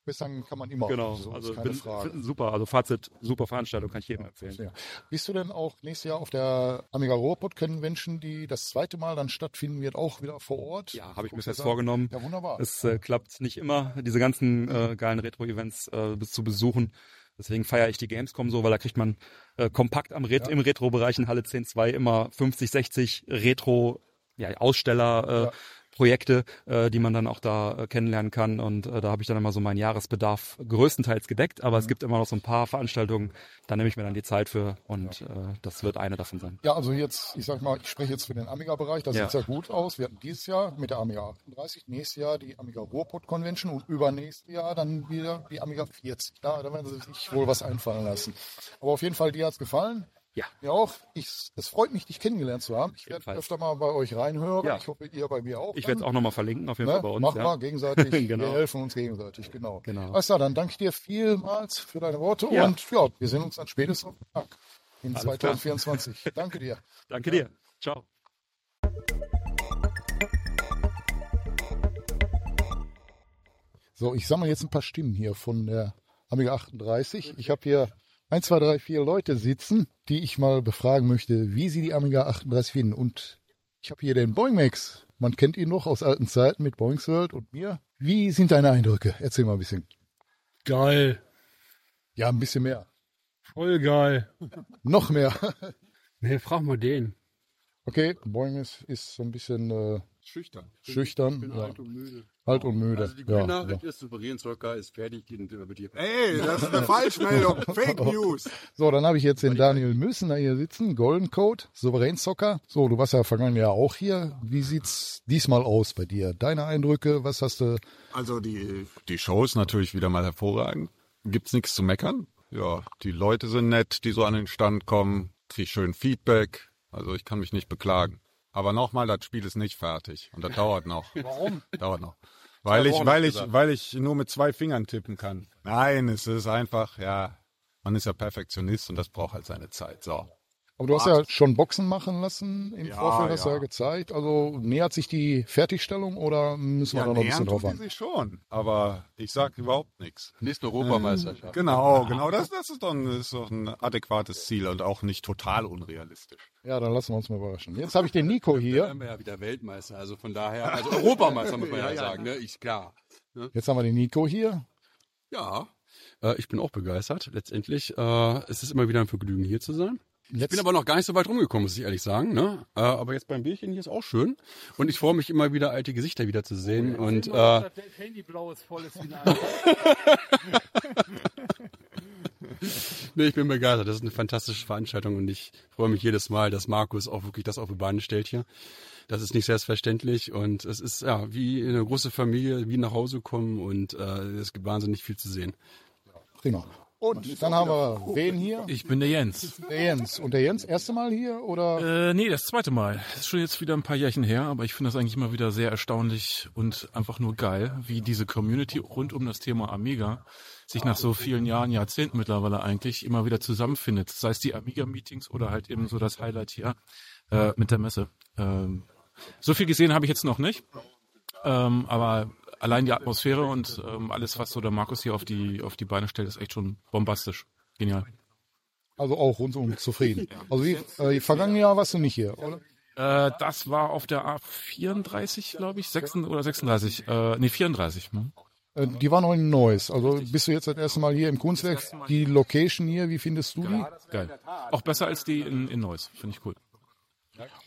bessern kann man immer. Genau, so also keine bin, Frage. super, also Fazit, super Veranstaltung, kann ich jedem empfehlen. Ja. Bist du denn auch nächstes Jahr auf der Amiga Robot Convention, die das zweite Mal dann stattfinden wird, auch wieder vor Ort? Ja, habe ich mir fest vorgenommen. Ja, wunderbar. Es äh, klappt nicht immer, diese ganzen äh, geilen Retro-Events äh, zu besuchen. Deswegen feiere ich die Gamescom so, weil da kriegt man äh, kompakt am Ret Ja. im Retro-Bereich in Halle 10.2 immer 50, 60 Retro ja, Aussteller äh, Ja. Projekte, äh, die man dann auch da äh, kennenlernen kann. Und äh, da habe ich dann immer so meinen Jahresbedarf größtenteils gedeckt. Aber Mhm. es gibt immer noch so ein paar Veranstaltungen, da nehme ich mir dann die Zeit für und äh, das wird eine davon sein. Ja, also jetzt, ich sag mal, ich spreche jetzt für den Amiga-Bereich, das Ja. sieht sehr gut aus. Wir hatten dieses Jahr mit der Amiga 38, nächstes Jahr die Amiga Ruhrpott Convention und übernächstes Jahr dann wieder die Amiga 40. Da, da werden sie sich wohl was einfallen lassen. Aber auf jeden Fall, dir hat's gefallen. Ja. Mir auch. Ich, es freut mich, dich kennengelernt zu haben. Ich werde öfter mal bei euch reinhören. Ja. Ich hoffe, ihr bei mir auch. Ich werde es auch nochmal verlinken, auf jeden Fall Ne? bei uns. Machen ja. [LAUGHS] wir gegenseitig. Genau. Wir helfen uns gegenseitig, genau. Genau. Alles klar, dann danke ich dir vielmals für deine Worte Ja. und ja, wir sehen uns dann spätestens am Tag in Alles 2024. [LAUGHS] Danke dir. Danke dir. Ciao. So, ich sammle jetzt ein paar Stimmen hier von der Amiga 38. Ich habe hier 1, 2, 3, 4 Leute sitzen, die ich mal befragen möchte, wie sie die Amiga 38 finden. Und ich habe hier den Boingmax. Man kennt ihn noch aus alten Zeiten mit Boings World und mir. Wie sind deine Eindrücke? Erzähl mal ein bisschen. Geil. Ja, ein bisschen mehr. Voll geil. [LAUGHS] Noch mehr. [LAUGHS] Nee, frag mal den. Okay, Boingmax ist so ein bisschen äh, Schüchtern. schüchtern. Ich bin ja. alt und müde. Alt und müde. Also die ja, gute ja. Nachricht ist, souverän Zucker ist fertig, den Betrieb. Ey, das ist eine Falschmeldung. [LAUGHS] Fake News. So, dann habe ich jetzt den Daniel Müssener hier sitzen, Golden Code, Souveränzocker. So, du warst ja vergangen Jahr auch hier. Wie sieht's diesmal aus bei dir? Deine Eindrücke, was hast du? Also die, die Show ist natürlich wieder mal hervorragend. Gibt's nichts zu meckern. Ja, die Leute sind nett, die so an den Stand kommen. Krieg schön Feedback. Also ich kann mich nicht beklagen. Aber nochmal, das Spiel ist nicht fertig. Und das dauert noch. [LAUGHS] Warum? Dauert noch. Weil ich, weil ich, gesagt. weil ich nur mit zwei Fingern tippen kann. Nein, es ist einfach, ja, man ist ja Perfektionist und das braucht halt seine Zeit. So. Aber du hast ja schon Boxen machen lassen im Ja, Vorfeld, hast du ja. ja gezeigt. Also nähert sich die Fertigstellung oder müssen wir da noch ein bisschen drauf warten? sich schon, aber ich sag überhaupt nichts. Nächste Europameisterschaft. Genau, genau, das, das ist, doch ein, ist doch ein adäquates Ziel und auch nicht total unrealistisch. Ja, dann lassen wir uns mal überraschen. Jetzt habe ich den Nico Dann hier. werden wir ja wieder Weltmeister, also von daher, also Europameister muss man [LAUGHS] ja, sagen, ne? Ich, klar. Jetzt haben wir den Nico hier. Ja, äh, ich bin auch begeistert. Letztendlich äh, es ist immer wieder ein Vergnügen, hier zu sein. Ich bin aber noch gar nicht so weit rumgekommen, muss ich ehrlich sagen. Ne? Äh, aber jetzt beim Bierchen hier ist auch schön. Und ich freue mich immer wieder, alte Gesichter wieder zu sehen. Und äh, das Handy blau ist voll ist [LAUGHS] wieder. nee, ich bin begeistert. Das ist eine fantastische Veranstaltung und ich freue mich jedes Mal, dass Markus auch wirklich das auf die Beine stellt hier. Das ist nicht selbstverständlich und es ist ja wie eine große Familie, wie nach Hause kommen und äh, es gibt wahnsinnig viel zu sehen. prima. Und dann haben wir wen hier? Ich bin der Jens. Der Jens. Und der Jens, erste Mal hier oder? Äh, nee, das zweite Mal. Das ist schon jetzt wieder ein paar Jährchen her, aber ich finde das eigentlich immer wieder sehr erstaunlich und einfach nur geil, wie diese Community rund um das Thema Amiga sich nach so vielen Jahren, Jahrzehnten mittlerweile eigentlich immer wieder zusammenfindet. Sei es die Amiga-Meetings oder halt eben so das Highlight hier äh, mit der Messe. Ähm, so viel gesehen habe ich jetzt noch nicht. Ähm, aber allein die Atmosphäre und ähm, alles, was so der Markus hier auf die, auf die Beine stellt, ist echt schon bombastisch. Genial. Also auch rundum zufrieden. Also wie, äh, vergangenen Jahr warst du nicht hier, oder? Äh, das war auf der A34, glaube ich, 36 oder 36, äh, nee, 34. Hm? Äh, die war noch in Neuss. Also bist du jetzt das erste Mal hier im Kunstwerk. Die Location hier, wie findest du die? Geil. Auch besser als die in, in Neuss, finde ich cool.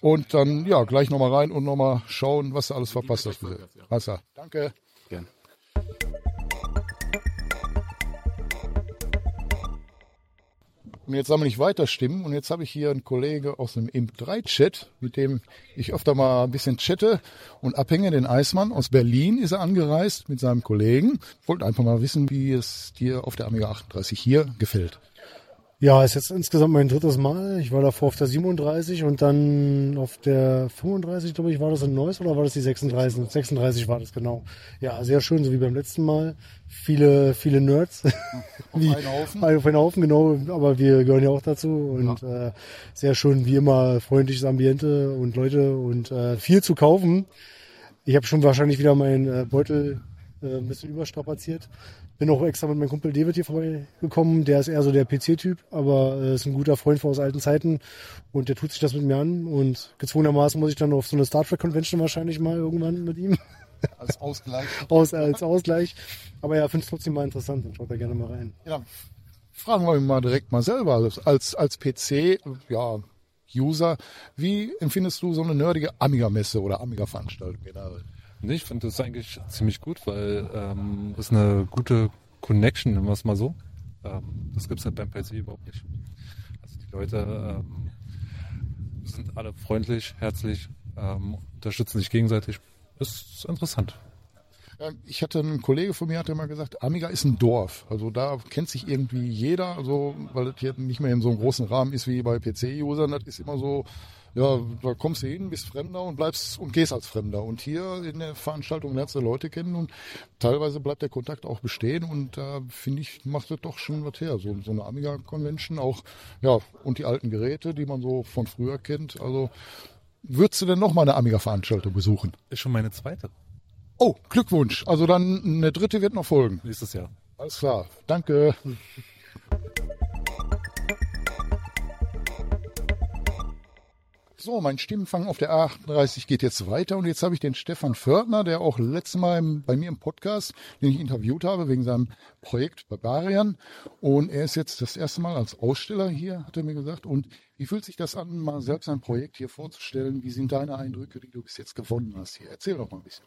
Und dann, ja, gleich nochmal rein und nochmal schauen, was du alles verpasst hast. Bitte. Alles klar. Danke. Gern. Und jetzt sammle ich weiter Stimmen und jetzt habe ich hier einen Kollege aus dem Imp3-Chat, mit dem ich öfter mal ein bisschen chatte und abhänge, den Eismann. Aus Berlin ist er angereist mit seinem Kollegen. Wollte einfach mal wissen, wie es dir auf der Amiga 38 hier gefällt. Ja, ist jetzt insgesamt mein drittes Mal. Ich war davor auf der 37 und dann auf der 35, glaube ich, war das in Neuss oder war das die 36? 36 war das genau. Ja, sehr schön, so wie beim letzten Mal. Viele, viele Nerds. [LAUGHS] Wie, einen Haufen? Auf einen Haufen, genau. Aber wir gehören ja auch dazu und äh, sehr schön, wie immer, freundliches Ambiente und Leute und äh, viel zu kaufen. Ich habe schon wahrscheinlich wieder meinen äh, Beutel äh, ein bisschen überstrapaziert. Bin auch extra mit meinem Kumpel David hier vorbeigekommen. Der ist eher so der PC-Typ, aber äh, ist ein guter Freund von aus alten Zeiten und der tut sich das mit mir an und gezwungenermaßen muss ich dann auf so eine Star Trek Convention wahrscheinlich mal irgendwann mit ihm Als Ausgleich. [LAUGHS] aus, als Ausgleich. Aber ja, finde es trotzdem mal interessant und schaut da gerne mal rein. Ja, fragen wir ihn mal direkt mal selber. Als, als, als PC, ja, User, wie empfindest du so eine nerdige Amiga-Messe oder Amiga-Veranstaltung generell? Nee, ich finde das eigentlich ziemlich gut, weil ähm, ist eine gute Connection, nennen wir es mal so. Ähm, das gibt's halt beim PC überhaupt nicht. Also die Leute ähm, sind alle freundlich, herzlich, ähm, unterstützen sich gegenseitig. Ist interessant. Ich hatte einen Kollege von mir, hat immer gesagt, Amiga ist ein Dorf. Also da kennt sich irgendwie jeder, also, weil das hier nicht mehr in so einem großen Rahmen ist wie bei PC-Usern. Das ist immer so, ja, da kommst du hin, bist Fremder und bleibst und gehst als Fremder. Und hier in der Veranstaltung lernst du Leute kennen und teilweise bleibt der Kontakt auch bestehen und da finde ich, macht das doch schon was her. So, so eine Amiga-Convention auch, ja, und die alten Geräte, die man so von früher kennt. Also, würdest du denn noch mal eine Amiga-Veranstaltung besuchen? Ist schon meine zweite Oh, Glückwunsch. Also dann eine dritte wird noch folgen. nächstes Jahr. Alles klar. Danke. [LAUGHS] So, mein Stimmenfang auf der A38 geht jetzt weiter und jetzt habe ich den Stefan Fördner, der auch letztes Mal bei mir im Podcast, den ich interviewt habe, wegen seinem Projekt Barbarian. Und er ist jetzt das erste Mal als Aussteller hier, hat er mir gesagt. Und wie fühlt sich das an, mal selbst ein Projekt hier vorzustellen? Wie sind deine Eindrücke, die du bis jetzt gewonnen hast hier? Erzähl doch mal ein bisschen.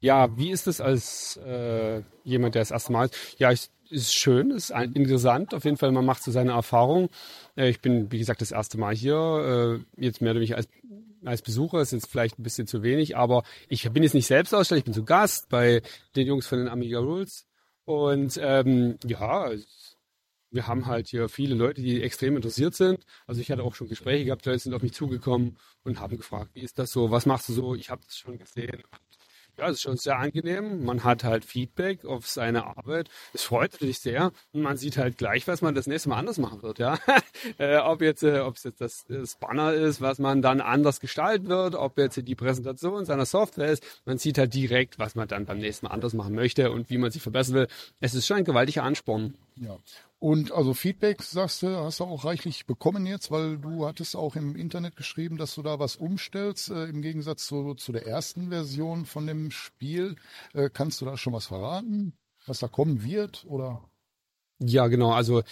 Ja, wie ist es als äh, jemand, der das erste Mal? Ja, es ist schön, ist interessant. Auf jeden Fall, man macht so seine Erfahrung. Äh, ich bin, wie gesagt, das erste Mal hier. Äh, jetzt mehr oder weniger als, als Besucher ist jetzt vielleicht ein bisschen zu wenig, aber ich bin jetzt nicht selbst Aussteller, ich bin zu Gast bei den Jungs von den Amiga Rules. Und ähm, ja, wir haben halt hier viele Leute, die extrem interessiert sind. Also ich hatte auch schon Gespräche gehabt, Leute sind auf mich zugekommen und haben gefragt, wie ist das so, was machst du so? Ich habe das schon gesehen. Ja, es ist schon sehr angenehm. Man hat halt Feedback auf seine Arbeit. Es freut natürlich sehr. Und man sieht halt gleich, was man das nächste Mal anders machen wird, ja. [LAUGHS] äh, ob jetzt, äh, ob es jetzt das, das Banner ist, was man dann anders gestalten wird, ob jetzt die Präsentation seiner Software ist. Man sieht halt direkt, was man dann beim nächsten Mal anders machen möchte und wie man sich verbessern will. Es ist schon ein gewaltiger Ansporn. Ja. Und also Feedback, sagst du, hast du auch reichlich bekommen jetzt, weil du hattest auch im Internet geschrieben, dass du da was umstellst, äh, im Gegensatz zu, zu der ersten Version von dem Spiel. Äh, kannst du da schon was verraten, was da kommen wird? Oder? Ja, genau. Also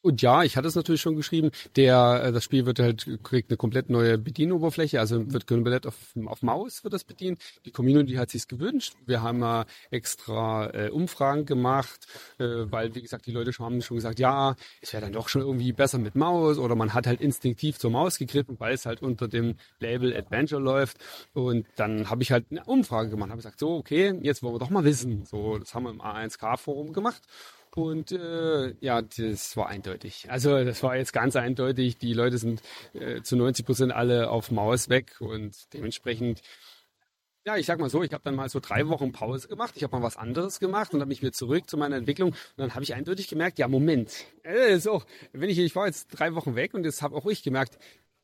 und ja, ich hatte es natürlich schon geschrieben. Der, äh, das Spiel wird halt, kriegt eine komplett neue Bedienoberfläche, also wird komplett auf, auf Maus wird das bedient. Die Community hat sich's gewünscht. Wir haben äh, extra äh, Umfragen gemacht, äh, weil, wie gesagt, die Leute schon, haben schon gesagt, ja, es wäre dann doch schon irgendwie besser mit Maus oder man hat halt instinktiv zur Maus gegriffen, weil es halt unter dem Label Adventure läuft. Und dann habe ich halt eine Umfrage gemacht, habe gesagt, so, okay, jetzt wollen wir doch mal wissen. So, das haben wir im A1K-Forum gemacht. Und äh, ja, das war eindeutig. Also das war jetzt ganz eindeutig. Die Leute sind äh, zu 90 Prozent alle auf Maus weg und dementsprechend ja, ich sag mal so, ich habe dann mal so drei Wochen Pause gemacht, ich habe mal was anderes gemacht und dann bin ich wieder zurück zu meiner Entwicklung und dann habe ich eindeutig gemerkt, ja Moment, äh, auch, wenn ich, ich war jetzt drei Wochen weg und jetzt habe auch ich gemerkt,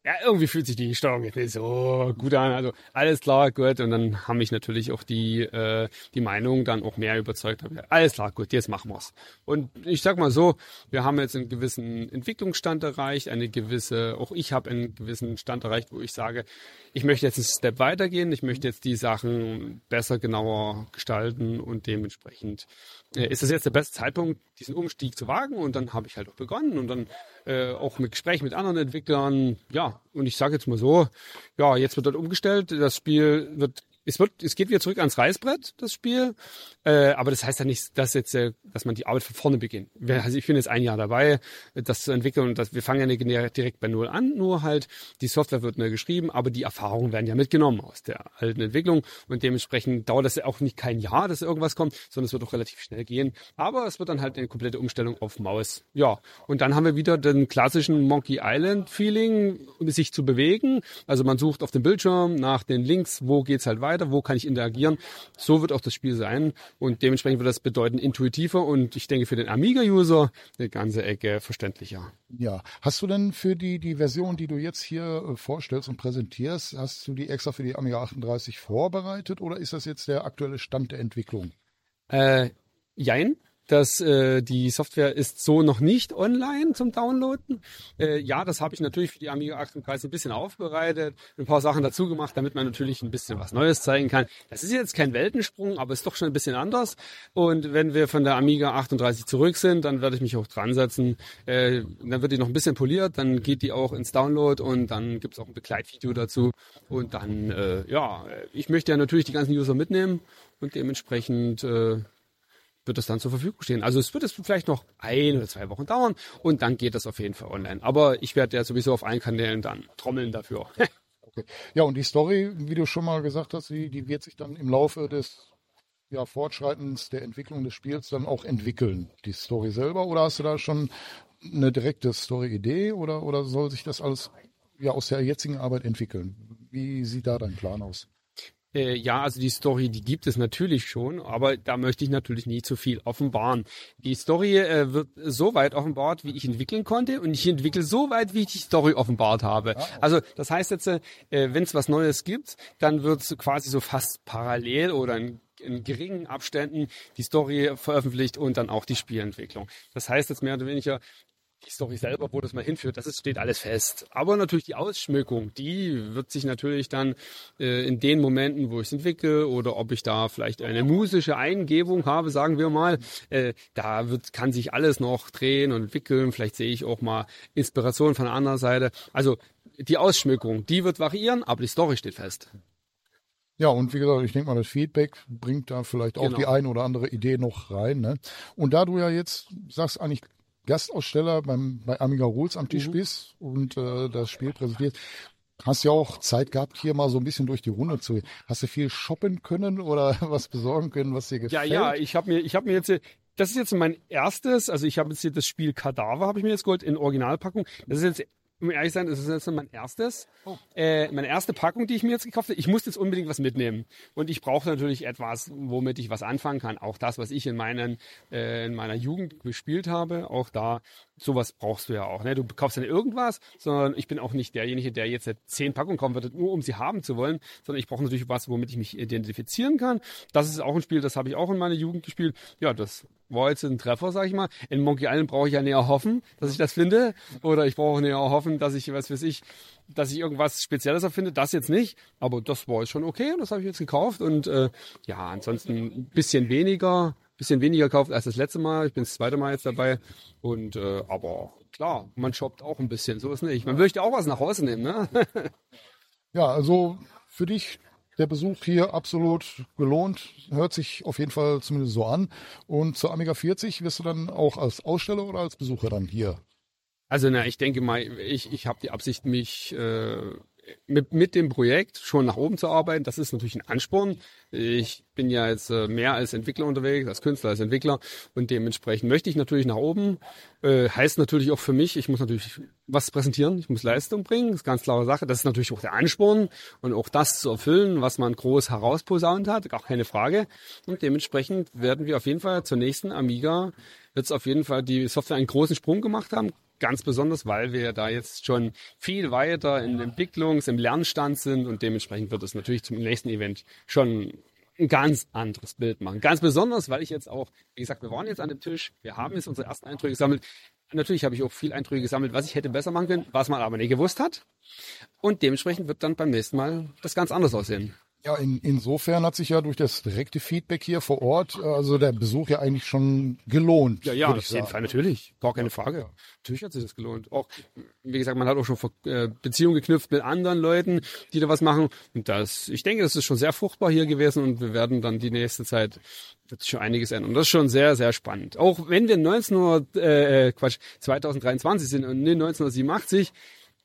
ja, irgendwie fühlt sich die Steuerung jetzt nicht so gut an. Also alles klar, gut. Und dann haben mich natürlich auch die, äh, die Meinung dann auch mehr überzeugt. Alles klar, gut, jetzt machen wir's. Und ich sag mal so, wir haben jetzt einen gewissen Entwicklungsstand erreicht, eine gewisse, auch ich habe einen gewissen Stand erreicht, wo ich sage, ich möchte jetzt einen Step weitergehen, ich möchte jetzt die Sachen besser, genauer gestalten und dementsprechend äh, ist es jetzt der beste Zeitpunkt, diesen Umstieg zu wagen und dann habe ich halt auch begonnen und dann äh, auch mit Gesprächen mit anderen Entwicklern, ja, und ich sage jetzt mal so, ja, jetzt wird dort umgestellt, das Spiel wird es wird, es geht wieder zurück ans Reißbrett, das Spiel. Äh, aber das heißt ja nicht, dass jetzt, äh, dass man die Arbeit von vorne beginnt. Also ich bin jetzt ein Jahr dabei, das zu entwickeln und das, wir fangen ja nicht direkt bei Null an, nur halt die Software wird neu geschrieben, aber die Erfahrungen werden ja mitgenommen aus der alten Entwicklung und dementsprechend dauert das ja auch nicht kein Jahr, dass irgendwas kommt, sondern es wird auch relativ schnell gehen. Aber es wird dann halt eine komplette Umstellung auf Maus. Ja, und dann haben wir wieder den klassischen Monkey Island Feeling, sich zu bewegen. Also man sucht auf dem Bildschirm nach den Links, wo geht's halt weiter weiter, wo kann ich interagieren. So wird auch das Spiel sein und dementsprechend wird das bedeuten intuitiver und ich denke für den Amiga-User eine ganze Ecke verständlicher. Ja, hast du denn für die, die Version, die du jetzt hier äh, vorstellst und präsentierst, hast du die extra für die Amiga 38 vorbereitet oder ist das jetzt der aktuelle Stand der Entwicklung? Äh, jein dass äh, die Software ist so noch nicht online zum Downloaden. Äh, ja, das habe ich natürlich für die Amiga 38 ein bisschen aufbereitet, ein paar Sachen dazu gemacht, damit man natürlich ein bisschen was Neues zeigen kann. Das ist jetzt kein Weltensprung, aber ist doch schon ein bisschen anders. Und wenn wir von der Amiga 38 zurück sind, dann werde ich mich auch dran setzen. Äh, dann wird die noch ein bisschen poliert, dann geht die auch ins Download und dann gibt es auch ein Begleitvideo dazu. Und dann, äh, ja, ich möchte ja natürlich die ganzen User mitnehmen und dementsprechend äh, wird das dann zur Verfügung stehen. Also es wird es vielleicht noch ein oder zwei Wochen dauern und dann geht das auf jeden Fall online. Aber ich werde ja sowieso auf allen Kanälen dann trommeln dafür. [LAUGHS] okay. Ja, und die Story, wie du schon mal gesagt hast, die, die wird sich dann im Laufe des ja, Fortschreitens der Entwicklung des Spiels dann auch entwickeln, die Story selber? Oder hast du da schon eine direkte Story-Idee oder, oder soll sich das alles ja aus der jetzigen Arbeit entwickeln? Wie sieht da dein Plan aus? Äh, ja, also die Story, die gibt es natürlich schon, aber da möchte ich natürlich nie zu viel offenbaren. Die Story äh, wird so weit offenbart, wie ich entwickeln konnte und ich entwickle so weit, wie ich die Story offenbart habe. Ah, okay. Also das heißt jetzt, äh, wenn es was Neues gibt, dann wird es quasi so fast parallel oder in in geringen Abständen die Story veröffentlicht und dann auch die Spielentwicklung. Das heißt jetzt mehr oder weniger, die Story selber, wo das mal hinführt, das ist, steht alles fest. Aber natürlich die Ausschmückung, die wird sich natürlich dann äh, in den Momenten, wo ich es entwickle oder ob ich da vielleicht eine musische Eingebung habe, sagen wir mal, äh, da wird, kann sich alles noch drehen und entwickeln. Vielleicht sehe ich auch mal Inspiration von der anderen Seite. Also die Ausschmückung, die wird variieren, aber die Story steht fest. Ja, und wie gesagt, ich denke mal, das Feedback bringt da vielleicht auch genau. die eine oder andere Idee noch rein. Ne? Und da du ja jetzt sagst, eigentlich Gastaussteller beim, bei Amiga Rules am Tisch mhm. bist und äh, das Spiel präsentiert, hast ja auch Zeit gehabt, hier mal so ein bisschen durch die Runde zu gehen. Hast du viel shoppen können oder [LAUGHS] was besorgen können, was dir gefällt? Ja, ja, ich habe mir, ich habe mir jetzt, das ist jetzt mein erstes, also ich habe jetzt hier das Spiel Kadaver, habe ich mir jetzt geholt in Originalpackung. Das ist jetzt um ehrlich zu sein, ist es jetzt mein erstes, äh, meine erste Packung, die ich mir jetzt gekauft habe. Ich muss jetzt unbedingt was mitnehmen. Und ich brauche natürlich etwas, womit ich was anfangen kann. Auch das, was ich in, meinen, äh, in meiner Jugend gespielt habe, auch da, sowas brauchst du ja auch. Ne? Du kaufst ja nicht irgendwas, sondern ich bin auch nicht derjenige, der jetzt zehn Packungen kaufen wird, nur um sie haben zu wollen, sondern ich brauche natürlich was, womit ich mich identifizieren kann. Das ist auch ein Spiel, das habe ich auch in meiner Jugend gespielt. Ja, das war jetzt ein Treffer, sag ich mal. In Monkey Island brauche ich ja näher hoffen, dass ich das finde. Oder ich brauche näher hoffen, dass ich, was weiß ich, dass ich irgendwas Spezielles erfinde. Das jetzt nicht. Aber das war jetzt schon okay und das habe ich jetzt gekauft. Und äh, ja, ansonsten ein bisschen weniger, bisschen weniger gekauft als das letzte Mal. Ich bin das zweite Mal jetzt dabei. Und äh, aber klar, man shoppt auch ein bisschen. So ist nicht. Man möchte auch was nach Hause nehmen, ne? [LAUGHS] Ja, also für dich der Besuch hier absolut gelohnt. Hört sich auf jeden Fall zumindest so an. Und zur Amiga 40 wirst du dann auch als Aussteller oder als Besucher dann hier? Also na, ich denke mal, ich, ich habe die Absicht, mich äh, mit, mit dem Projekt schon nach oben zu arbeiten. Das ist natürlich ein Ansporn. Ich bin ja jetzt äh, mehr als Entwickler unterwegs, als Künstler, als Entwickler und dementsprechend möchte ich natürlich nach oben. Äh, heißt natürlich auch für mich, ich muss natürlich was präsentieren, ich muss Leistung bringen, das ist ganz klare Sache. Das ist natürlich auch der Ansporn und auch das zu erfüllen, was man groß herausposaunt hat, gar keine Frage. Und dementsprechend werden wir auf jeden Fall zur nächsten Amiga wird es auf jeden Fall die Software einen großen Sprung gemacht haben, ganz besonders, weil wir da jetzt schon viel weiter in Entwicklungs-, im Lernstand sind und dementsprechend wird es natürlich zum nächsten Event schon ein ganz anderes Bild machen. Ganz besonders, weil ich jetzt auch, wie gesagt, wir waren jetzt an dem Tisch, wir haben jetzt unsere ersten Eindrücke gesammelt. Natürlich habe ich auch viel Eindrücke gesammelt, was ich hätte besser machen können, was man aber nicht gewusst hat. Und dementsprechend wird dann beim nächsten Mal das ganz anders aussehen. Ja, in, insofern hat sich ja durch das direkte Feedback hier vor Ort, also der Besuch ja eigentlich schon gelohnt. Ja, ja, auf jeden sagen. Fall, natürlich. Gar keine Frage. Natürlich hat sich das gelohnt. Auch, wie gesagt, man hat auch schon äh, Beziehungen geknüpft mit anderen Leuten, die da was machen. Und das, ich denke, das ist schon sehr fruchtbar hier gewesen und wir werden dann die nächste Zeit wird sich schon einiges ändern. Und das ist schon sehr, sehr spannend. Auch wenn wir 1900, äh, Quatsch, 2023 sind und nicht 1987,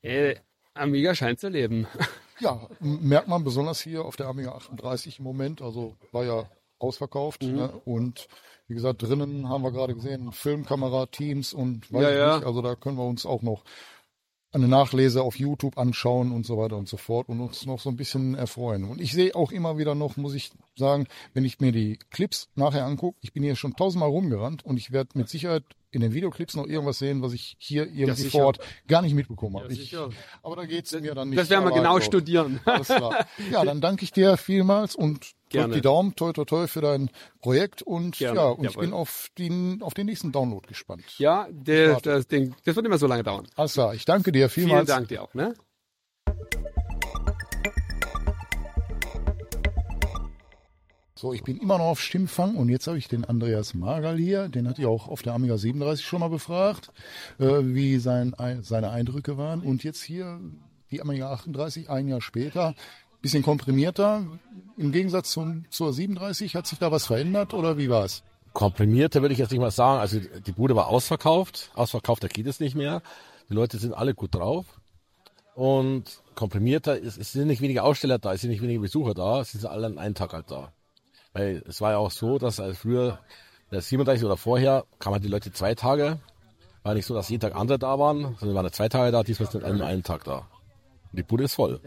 äh, Amiga scheint zu leben. [LAUGHS] Ja, merkt man besonders hier auf der Amiga 38 im Moment. Also war ja ausverkauft. Mhm. Ne? Und wie gesagt, drinnen haben wir gerade gesehen, Filmkamera, Teams und weiß Ja, ich ja. nicht. Also da können wir uns auch noch eine Nachlese auf YouTube anschauen und so weiter und so fort und uns noch so ein bisschen erfreuen. Und ich sehe auch immer wieder noch, muss ich sagen, wenn ich mir die Clips nachher angucke, ich bin hier schon tausendmal rumgerannt und ich werde mit Sicherheit in den Videoclips noch irgendwas sehen, was ich hier irgendwie sicher. vor Ort gar nicht mitbekommen habe. Ja, ich, aber da geht's mir dann nicht. Das werden wir genau drauf. studieren. [LAUGHS] Alles klar. [LAUGHS] Ja, dann danke ich dir vielmals und drück Gerne. die Daumen, toi toi toi für dein Projekt und Gerne, ja, und ich jawohl. bin auf den, auf den nächsten Download gespannt. Ja, der, das, Ding, das wird immer so lange dauern. Alles klar, ich danke dir Vielen vielmals. Dank dir auch, ne? So, ich bin immer noch auf Stimmfang und jetzt habe ich den Andreas Magal hier, den hatte ich auch auf der Amiga 37 schon mal befragt, äh, wie sein, Ei- seine Eindrücke waren. Und jetzt hier die Amiga 38, ein Jahr später, bisschen komprimierter. Im Gegensatz zum, zur 37, hat sich da was verändert oder wie war's? Komprimierter würde ich jetzt nicht mal sagen. Also die Bude war ausverkauft. Ausverkauft, da geht es nicht mehr. Die Leute sind alle gut drauf. Und komprimierter, ist, es sind nicht weniger Aussteller da, es sind nicht weniger Besucher da, es sind alle an einem Tag halt da. Weil es war ja auch so, dass als früher, der 37 oder vorher, kamen halt die Leute zwei Tage. War nicht so, dass jeden Tag andere da waren, sondern waren zwei Tage da, diesmal sind an einem Tag da. Und die Bude ist voll.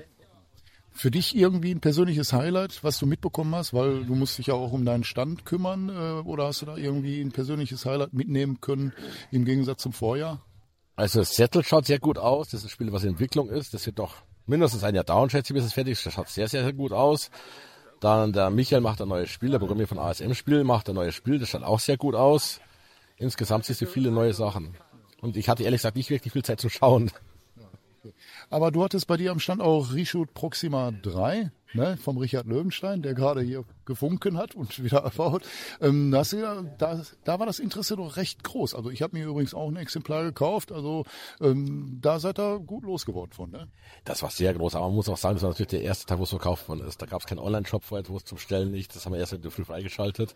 Für dich irgendwie ein persönliches Highlight, was du mitbekommen hast, weil du musst dich ja auch um deinen Stand kümmern, äh, oder hast du da irgendwie ein persönliches Highlight mitnehmen können im Gegensatz zum Vorjahr? Also Settle schaut sehr gut aus. Das ist ein Spiel, was in Entwicklung ist. Das wird noch mindestens ein Jahr dauern, schätze ich, bis es fertig ist. Das schaut sehr, sehr, sehr gut aus. Dann der Michael macht ein neues Spiel, der Programmierer von ASM-Spiel macht ein neues Spiel. Das schaut auch sehr gut aus. Insgesamt siehst du viele neue Sachen. Und ich hatte ehrlich gesagt nicht wirklich viel Zeit zu schauen. Aber du hattest bei dir am Stand auch Reshoot Proxima 3, ne, vom Richard Löwenstein, der gerade hier gefunken hat und wieder erbaut. Ähm, da, hast du ja, da, da war das Interesse doch recht groß. Also ich habe mir übrigens auch ein Exemplar gekauft. Also ähm, da seid ihr gut losgeworden von, ne? Das war sehr groß, aber man muss auch sagen, das war natürlich der erste Tag, wo es verkauft worden ist. Da gab es keinen Online-Shop vorher, wo es zum Stellen nicht. Das haben wir erst der Früh freigeschaltet.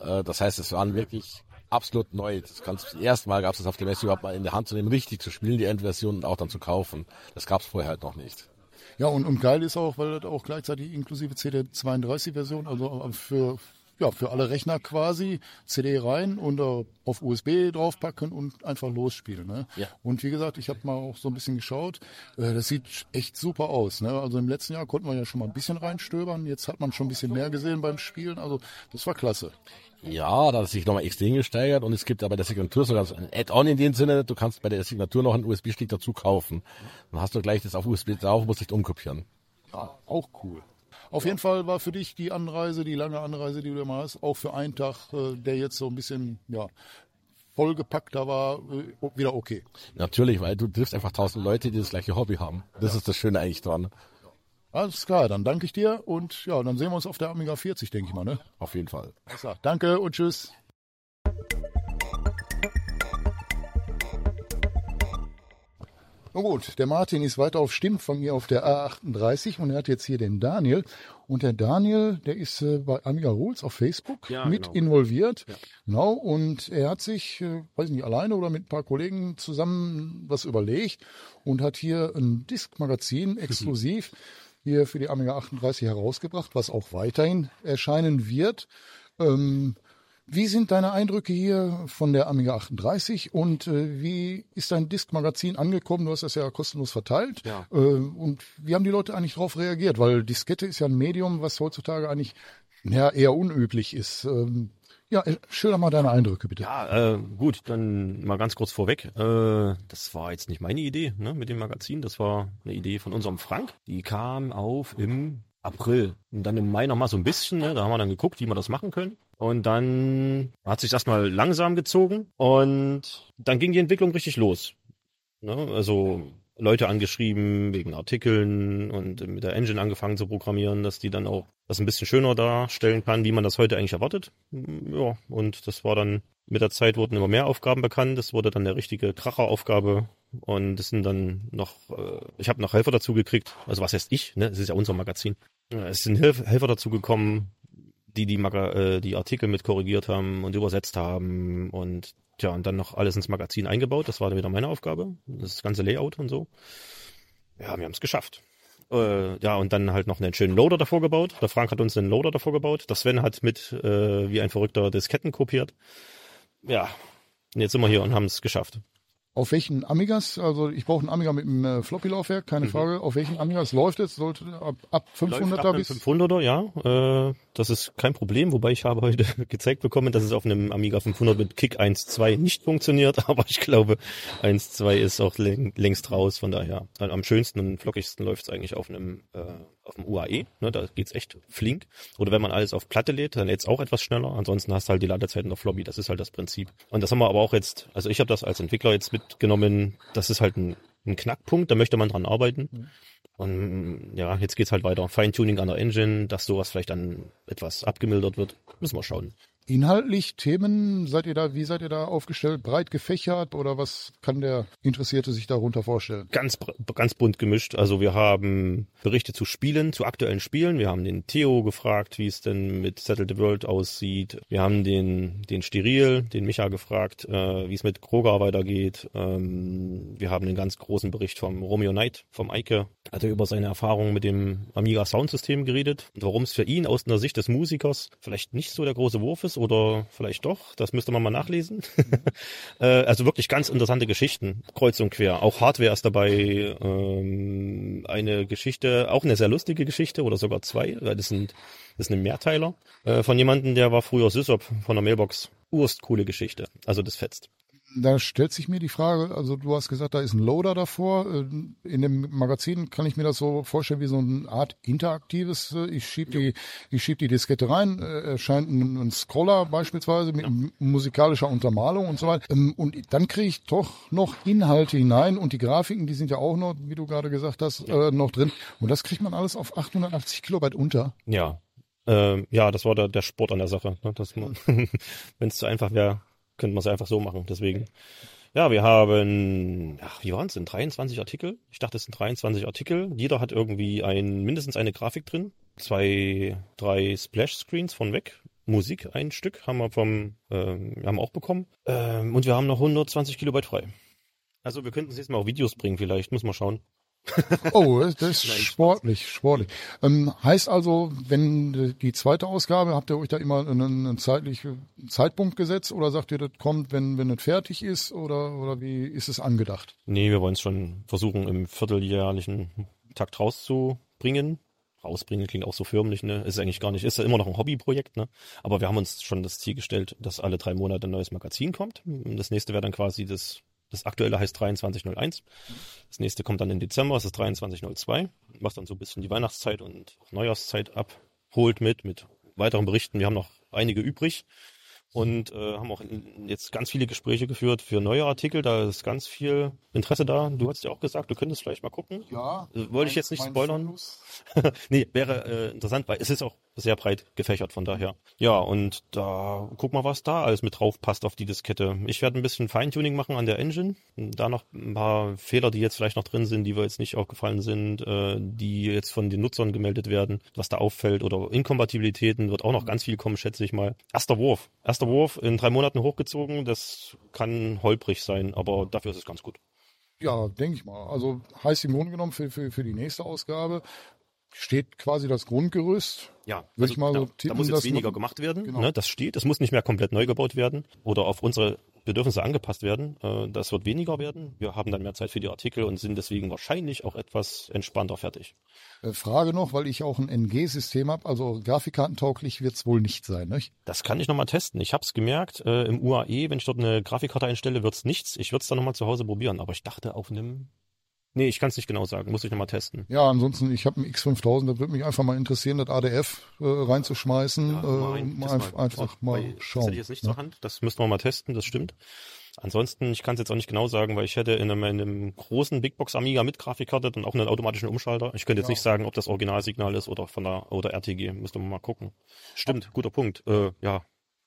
Äh, Das heißt, es waren wirklich absolut neu. Das ganz das erste Mal gab es das auf der Messe überhaupt mal in der Hand zu nehmen, richtig zu spielen, die Endversion und auch dann zu kaufen. Das gab es vorher halt noch nicht. Ja, und, und geil ist auch, weil das auch gleichzeitig inklusive CD32-Version, also für ja, für alle Rechner quasi CD rein und äh, auf USB draufpacken und einfach losspielen. Ne? Ja. Und wie gesagt, ich habe mal auch so ein bisschen geschaut. Äh, das sieht echt super aus. Ne? Also im letzten Jahr konnten wir ja schon mal ein bisschen reinstöbern. Jetzt hat man schon ein bisschen mehr gesehen beim Spielen. Also das war klasse. Ja, da hat sich nochmal extrem gesteigert und es gibt aber bei der Signatur sogar so ein Add-on in dem Sinne, du kannst bei der Signatur noch einen USB-Stick dazu kaufen. Dann hast du gleich das auf USB drauf, musst nicht umkopieren. Ja, auch cool. Auf jeden Fall war für dich die Anreise, die lange Anreise, die du immer hast, auch für einen Tag, äh, der jetzt so ein bisschen, ja, vollgepackter war, äh, wieder okay. Natürlich, weil du triffst einfach tausend Leute, die das gleiche Hobby haben. Das ist das Schöne eigentlich dran. Alles klar, dann danke ich dir und ja, dann sehen wir uns auf der Amiga 40, denke ich mal, ne? Auf jeden Fall. Alles klar. Danke und tschüss. Na gut, der Martin ist weiter auf Stimmfang hier auf der A38 und er hat jetzt hier den Daniel. Und der Daniel, der ist äh, bei Amiga Rules auf Facebook Ja, mit genau. involviert. Genau, und er hat sich, äh, weiß nicht, alleine oder mit ein paar Kollegen zusammen was überlegt und hat hier ein Disk-Magazin [LAUGHS] exklusiv hier für die Amiga 38 herausgebracht, was auch weiterhin erscheinen wird. Ähm, wie sind deine Eindrücke hier von der Amiga 38 und äh, wie ist dein Disk-Magazin angekommen? Du hast das ja kostenlos verteilt. Ja. Äh, und wie haben die Leute eigentlich darauf reagiert? Weil Diskette ist ja ein Medium, was heutzutage eigentlich ja, eher unüblich ist. Ähm, ja, äh, schilder mal deine Eindrücke bitte. Ja, äh, gut, dann mal ganz kurz vorweg. Äh, das war jetzt nicht meine Idee ne, mit dem Magazin. Das war eine Idee von unserem Frank. Die kam auf im April. Und dann im Mai noch mal so ein bisschen. Ne, da haben wir dann geguckt, wie wir das machen können. Und dann hat sich erstmal langsam gezogen. Und dann ging die Entwicklung richtig los. Ne, also Leute angeschrieben wegen Artikeln und mit der Engine angefangen zu programmieren, dass die dann auch das ein bisschen schöner darstellen kann, wie man das heute eigentlich erwartet. Ja, und das war dann mit der Zeit wurden immer mehr Aufgaben bekannt. Das wurde dann eine richtige Kracheraufgabe und es sind dann noch, äh, ich habe noch Helfer dazu gekriegt. Also was heißt ich? Ne, es ist ja unser Magazin. Es sind Helfer dazu gekommen, die die, Maga äh, die Artikel mit korrigiert haben und übersetzt haben und ja, und dann noch alles ins Magazin eingebaut. Das war dann wieder meine Aufgabe. Das ganze Layout und so. Ja, wir haben es geschafft. Äh, ja, und dann halt noch einen schönen Loader davor gebaut. Der Frank hat uns einen Loader davor gebaut. Der Sven hat mit äh, wie ein Verrückter Disketten kopiert. Ja, und jetzt sind wir hier und haben es geschafft. Auf welchen Amigas, also ich brauche einen Amiga mit einem äh, Floppy-Laufwerk, keine Frage. Auf welchen Amigas läuft es? Sollte ab, ab 500er Läuft ab bis... einem 500er, ja. Äh, das ist kein Problem, wobei ich habe heute [LAUGHS] gezeigt bekommen, dass es auf einem Amiga 500 mit Kick 1.2 nicht funktioniert, [LAUGHS] aber ich glaube 1.2 ist auch läng längst raus, von daher. Also Am schönsten und flockigsten läuft es eigentlich auf einem äh, auf dem UAE, ne, da geht's echt flink. Oder wenn man alles auf Platte lädt, dann lädt's auch etwas schneller. Ansonsten hast du halt die Ladezeiten auf Floppy, das ist halt das Prinzip. Und das haben wir aber auch jetzt, also ich habe das als Entwickler jetzt mitgenommen, das ist halt ein, ein Knackpunkt, da möchte man dran arbeiten. Und ja, jetzt geht's halt weiter. Feintuning an der Engine, dass sowas vielleicht dann etwas abgemildert wird. Müssen wir schauen. Inhaltlich, Themen, seid ihr da, wie seid ihr da aufgestellt? Breit gefächert oder was kann der Interessierte sich darunter vorstellen? Ganz, ganz bunt gemischt. Also wir haben Berichte zu Spielen, zu aktuellen Spielen. Wir haben den Theo gefragt, wie es denn mit Settle the World aussieht. Wir haben den, den Steril, den Micha gefragt, äh, wie es mit Kroger weitergeht. Ähm, wir haben einen ganz großen Bericht vom Romeo Knight, vom Eike. Hat er über seine Erfahrungen mit dem Amiga Soundsystem geredet und warum es für ihn aus der Sicht des Musikers vielleicht nicht so der große Wurf ist oder vielleicht doch. Das müsste man mal nachlesen. [LAUGHS] äh, also wirklich ganz interessante Geschichten, kreuz und quer. Auch Hardware ist dabei. Ähm, eine Geschichte, auch eine sehr lustige Geschichte oder sogar zwei. weil Das sind das ist ein Mehrteiler äh, von jemandem, der war früher Sysop von der Mailbox. Urst coole Geschichte. Also das fetzt. Da stellt sich mir die Frage, also du hast gesagt, da ist ein Loader davor. Äh, In dem Magazin kann ich mir das so vorstellen wie so eine Art interaktives. äh, Ich schieb die, ich schieb die Diskette rein, äh, erscheint ein, ein Scroller beispielsweise mit m- musikalischer Untermalung und so weiter. Ähm, Und dann kriege ich doch noch Inhalte hinein und die Grafiken, die sind ja auch noch, wie du gerade gesagt hast, äh, noch drin. Und das kriegt man alles auf 880 Kilobyte unter. Ja. Ähm, ja, das war der, der Sport an der Sache. Ne? Dass man, [LAUGHS] wenn es zu einfach wäre, könnte man es einfach so machen. Deswegen. Ja, wir haben, ach, wie waren es denn? 23 Artikel? Ich dachte, es sind 23 Artikel. Jeder hat irgendwie ein, mindestens eine Grafik drin. Zwei, drei Splash-Screens von weg. Musik, ein Stück, haben wir vom, ähm, haben auch bekommen. Ähm, und wir haben noch 120 Kilobyte frei. Also wir könnten jetzt mal auch Videos bringen vielleicht, muss man schauen. Oh, das ist [LAUGHS] sportlich, sportlich. Ähm, heißt also, wenn die zweite Ausgabe, habt ihr euch da immer einen, einen zeitlichen Zeitpunkt gesetzt oder sagt ihr, das kommt, wenn, wenn es fertig ist oder, oder wie ist es angedacht? Nee, wir wollen es schon versuchen, im vierteljährlichen Takt rauszubringen. Rausbringen klingt auch so förmlich, ne? Ist eigentlich gar nicht, ist ja immer noch ein Hobbyprojekt, ne? Aber wir haben uns schon das Ziel gestellt, dass alle drei Monate ein neues Magazin kommt. Das nächste wäre dann quasi das, das aktuelle heißt 2301. Das nächste kommt dann im Dezember, das ist 2302, was dann so ein bisschen die Weihnachtszeit und auch Neujahrszeit abholt mit, mit weiteren Berichten. Wir haben noch einige übrig und äh, haben auch jetzt ganz viele Gespräche geführt für neue Artikel. Da ist ganz viel Interesse da. Du hast ja auch gesagt, du könntest vielleicht mal gucken. Ja. Äh, Wollte ich jetzt nicht mein spoilern. [LAUGHS] Nee, wäre äh, interessant, weil es ist auch sehr breit gefächert von daher. Ja, und da guck mal, was da alles mit drauf passt auf die Diskette. Ich werde ein bisschen Feintuning machen an der Engine. Da noch ein paar Fehler, die jetzt vielleicht noch drin sind, die wir jetzt nicht aufgefallen sind, äh, die jetzt von den Nutzern gemeldet werden, was da auffällt oder Inkompatibilitäten wird auch noch ganz viel kommen, schätze ich mal. Erster Wurf. Erster Wurf in drei Monaten hochgezogen, das kann holprig sein, aber dafür ist es ganz gut. Ja, denke ich mal. Also heißt im Grunde genommen für, für, für die nächste Ausgabe steht quasi das Grundgerüst. Ja, also ich mal so da, da tippen, muss jetzt weniger man- gemacht werden. Genau. Ne, das steht. Es muss nicht mehr komplett neu gebaut werden oder auf unsere Bedürfnisse angepasst werden. Äh, das wird weniger werden. Wir haben dann mehr Zeit für die Artikel und sind deswegen wahrscheinlich auch etwas entspannter fertig. Äh, Frage noch, weil ich auch ein NG-System habe, also grafikkartentauglich wird es wohl nicht sein, nicht? Das kann ich nochmal testen. Ich habe es gemerkt, äh, im UAE, wenn ich dort eine Grafikkarte einstelle, wird's nichts. Ich würde es dann nochmal zu Hause probieren. Aber ich dachte auf einem... Nee, ich kann es nicht genau sagen. Muss ich nochmal testen. Ja, ansonsten, ich habe einen X5000, da würde mich einfach mal interessieren, das ADF äh, reinzuschmeißen Ja, äh, mal ein- und mal das einfach, mal- einfach mal Das hätte schauen. ich jetzt nicht ne? zur Hand. Das müssten wir mal testen, das stimmt. Ansonsten, ich kann es jetzt auch nicht genau sagen, weil ich hätte in einem, in einem großen Big Box Amiga mit Grafikkarte dann auch einen automatischen Umschalter. Ich könnte jetzt Ja. nicht sagen, ob das Originalsignal ist oder von der oder RTG. Müsste man mal gucken. Stimmt, guter Punkt. Äh, ja,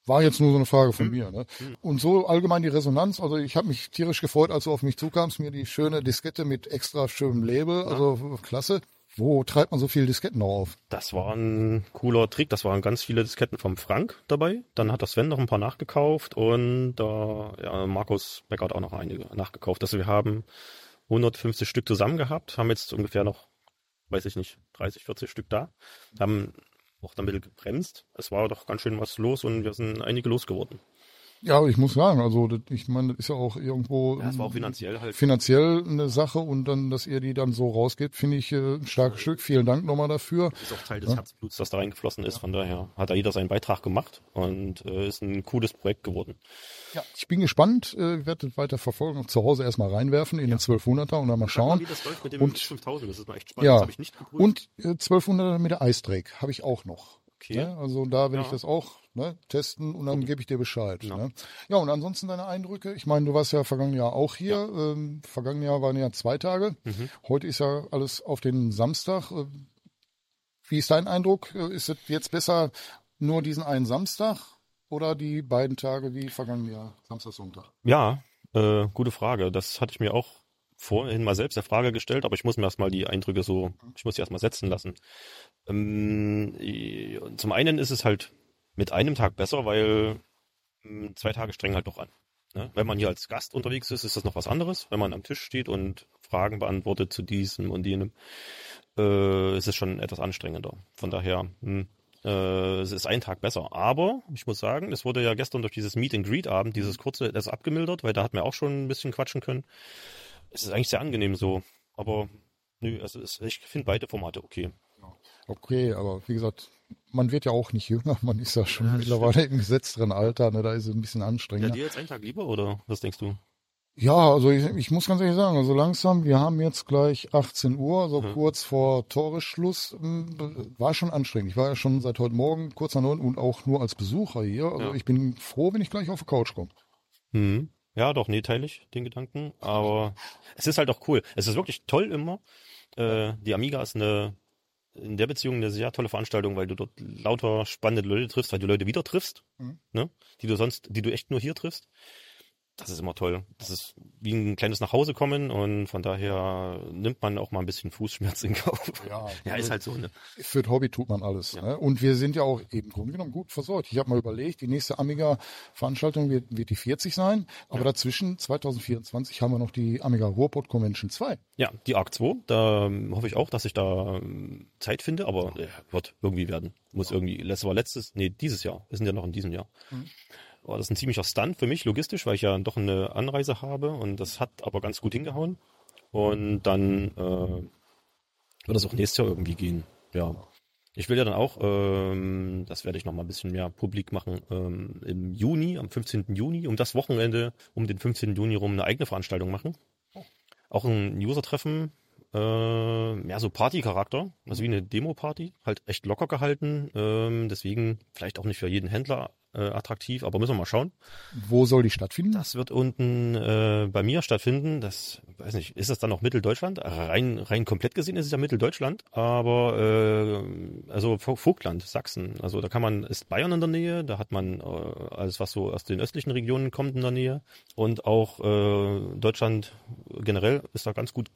War jetzt nur so eine Frage von Hm. mir. Ne? Und so allgemein die Resonanz, also ich habe mich tierisch gefreut, als du auf mich zukamst, mir die schöne Diskette mit extra schönem Label, also klasse. Wo treibt man so viele Disketten noch auf? Das war ein cooler Trick. Das waren ganz viele Disketten vom Frank dabei. Dann hat der Sven noch ein paar nachgekauft und da ja, Markus Becker hat auch noch einige nachgekauft. Also wir haben 150 Stück zusammen gehabt, haben jetzt ungefähr noch, weiß ich nicht, 30, 40 Stück da. Haben auch damit gebremst. Es war doch ganz schön was los und wir sind einige losgeworden. Ja, aber ich muss sagen, also das, ich meine, das ist ja auch irgendwo Ja, es war auch finanziell halt. finanziell eine Sache und dann, dass ihr die dann so rausgebt, finde ich äh, ein starkes Stück. Vielen Dank nochmal dafür. ist auch Teil des Ja. Herzbluts, das da reingeflossen ist. Von daher hat da jeder seinen Beitrag gemacht und äh, ist ein cooles Projekt geworden. Ja, ich bin gespannt, äh, werde das weiter verfolgen, zu Hause erstmal reinwerfen in den 1200er und dann mal schauen. wie das läuft mit dem und, 5000, das ist mal echt spannend. ja, Das habe ich nicht geprüft. und äh, 1200er mit der Drake habe ich auch noch. Okay. Ne? Also da werde Ja. ich das auch ne, testen und dann gebe ich dir Bescheid. Ne? Ja, und ansonsten deine Eindrücke. Ich meine, du warst ja vergangenen Jahr auch hier. Ähm, vergangenen Jahr waren ja zwei Tage. Mhm. Heute ist ja alles auf den Samstag. Äh, Wie ist dein Eindruck? Äh, Ist es jetzt besser nur diesen einen Samstag oder die beiden Tage wie vergangenen Jahr, Samstag, Sonntag? Ja, äh, gute Frage. Das hatte ich mir auch vorhin mal selbst der Frage gestellt, aber ich muss mir erstmal die Eindrücke so, ich muss die erstmal setzen lassen. Ähm, äh, zum einen ist es halt mit einem Tag besser, weil ähm, zwei Tage strengen halt doch an. Ne? Wenn man hier als Gast unterwegs ist, ist das noch was anderes. Wenn man am Tisch steht und Fragen beantwortet zu diesem und jenem, äh, ist es schon etwas anstrengender. Von daher, hm, äh, es ist ein Tag besser. Aber ich muss sagen, es wurde ja gestern durch dieses Meet and Greet Abend, dieses kurze, das abgemildert, weil da hat man auch schon ein bisschen quatschen können. Es ist eigentlich sehr angenehm so. Aber nö, also es, ich finde beide Formate okay. Okay, aber wie gesagt, man wird ja auch nicht jünger, [LAUGHS] man ist ja schon mittlerweile im gesetzteren Alter, ne, da ist es ein bisschen Ja, anstrengender. dir jetzt einen Tag lieber oder was denkst du? Ja, also ich, ich muss ganz ehrlich sagen, also langsam, wir haben jetzt gleich 18 Uhr, so kurz vor Toresschluss, m, war schon anstrengend. Ich war ja schon seit heute Morgen kurz nach neun und auch nur als Besucher hier. Also Ja. ich bin froh, wenn ich gleich auf die Couch komme. Mhm. Ja, doch, nee, teile ich den Gedanken. Aber es ist halt auch cool. Es ist wirklich toll immer. Äh, die Amiga ist eine, in der Beziehung eine sehr tolle Veranstaltung, weil du dort lauter spannende Leute triffst, weil du Leute wieder triffst, Mhm. ne? die du sonst, die du echt nur hier triffst. Das ist immer toll. Das ist wie ein kleines Nachhausekommen und von daher nimmt man auch mal ein bisschen Fußschmerz in Kauf. Ja, [LAUGHS] ja ist halt so. Ne? Für das Hobby tut man alles. Ne? Und wir sind ja auch eben Grunde genommen gut versorgt. Ich habe mal überlegt, die nächste Amiga-Veranstaltung wird, wird die 40 sein, aber dazwischen 2024 haben wir noch die Amiga Ruhrpott Convention 2. Ja, die ARC 2, da ähm, hoffe ich auch, dass ich da ähm, Zeit finde, aber äh, wird irgendwie werden. Muss irgendwie, das war letztes, nee, dieses Jahr. Wir sind ja noch in diesem Jahr. Mhm. War das ein ziemlicher Stunt für mich, logistisch, weil ich ja doch eine Anreise habe und das hat aber ganz gut hingehauen. Und dann äh, wird das auch nächstes Jahr irgendwie gehen. Ja. Ich will ja dann auch, ähm, das werde ich noch mal ein bisschen mehr publik machen, ähm, im Juni, am 15. Juni, um das Wochenende, um den 15. Juni rum eine eigene Veranstaltung machen. Auch ein User-Treffen, äh, mehr so Party-Charakter, also wie eine Demo-Party, halt echt locker gehalten, ähm, deswegen vielleicht auch nicht für jeden Händler äh, attraktiv, aber müssen wir mal schauen. Wo soll die stattfinden? Das wird unten äh, bei mir stattfinden. Das weiß nicht, ist das dann auch Mitteldeutschland? Rein rein komplett gesehen ist es ja Mitteldeutschland, aber äh, also Vogtland, Sachsen. Also da kann man ist Bayern in der Nähe, da hat man äh, alles was so aus den östlichen Regionen kommt in der Nähe und auch äh, Deutschland generell ist da ganz gut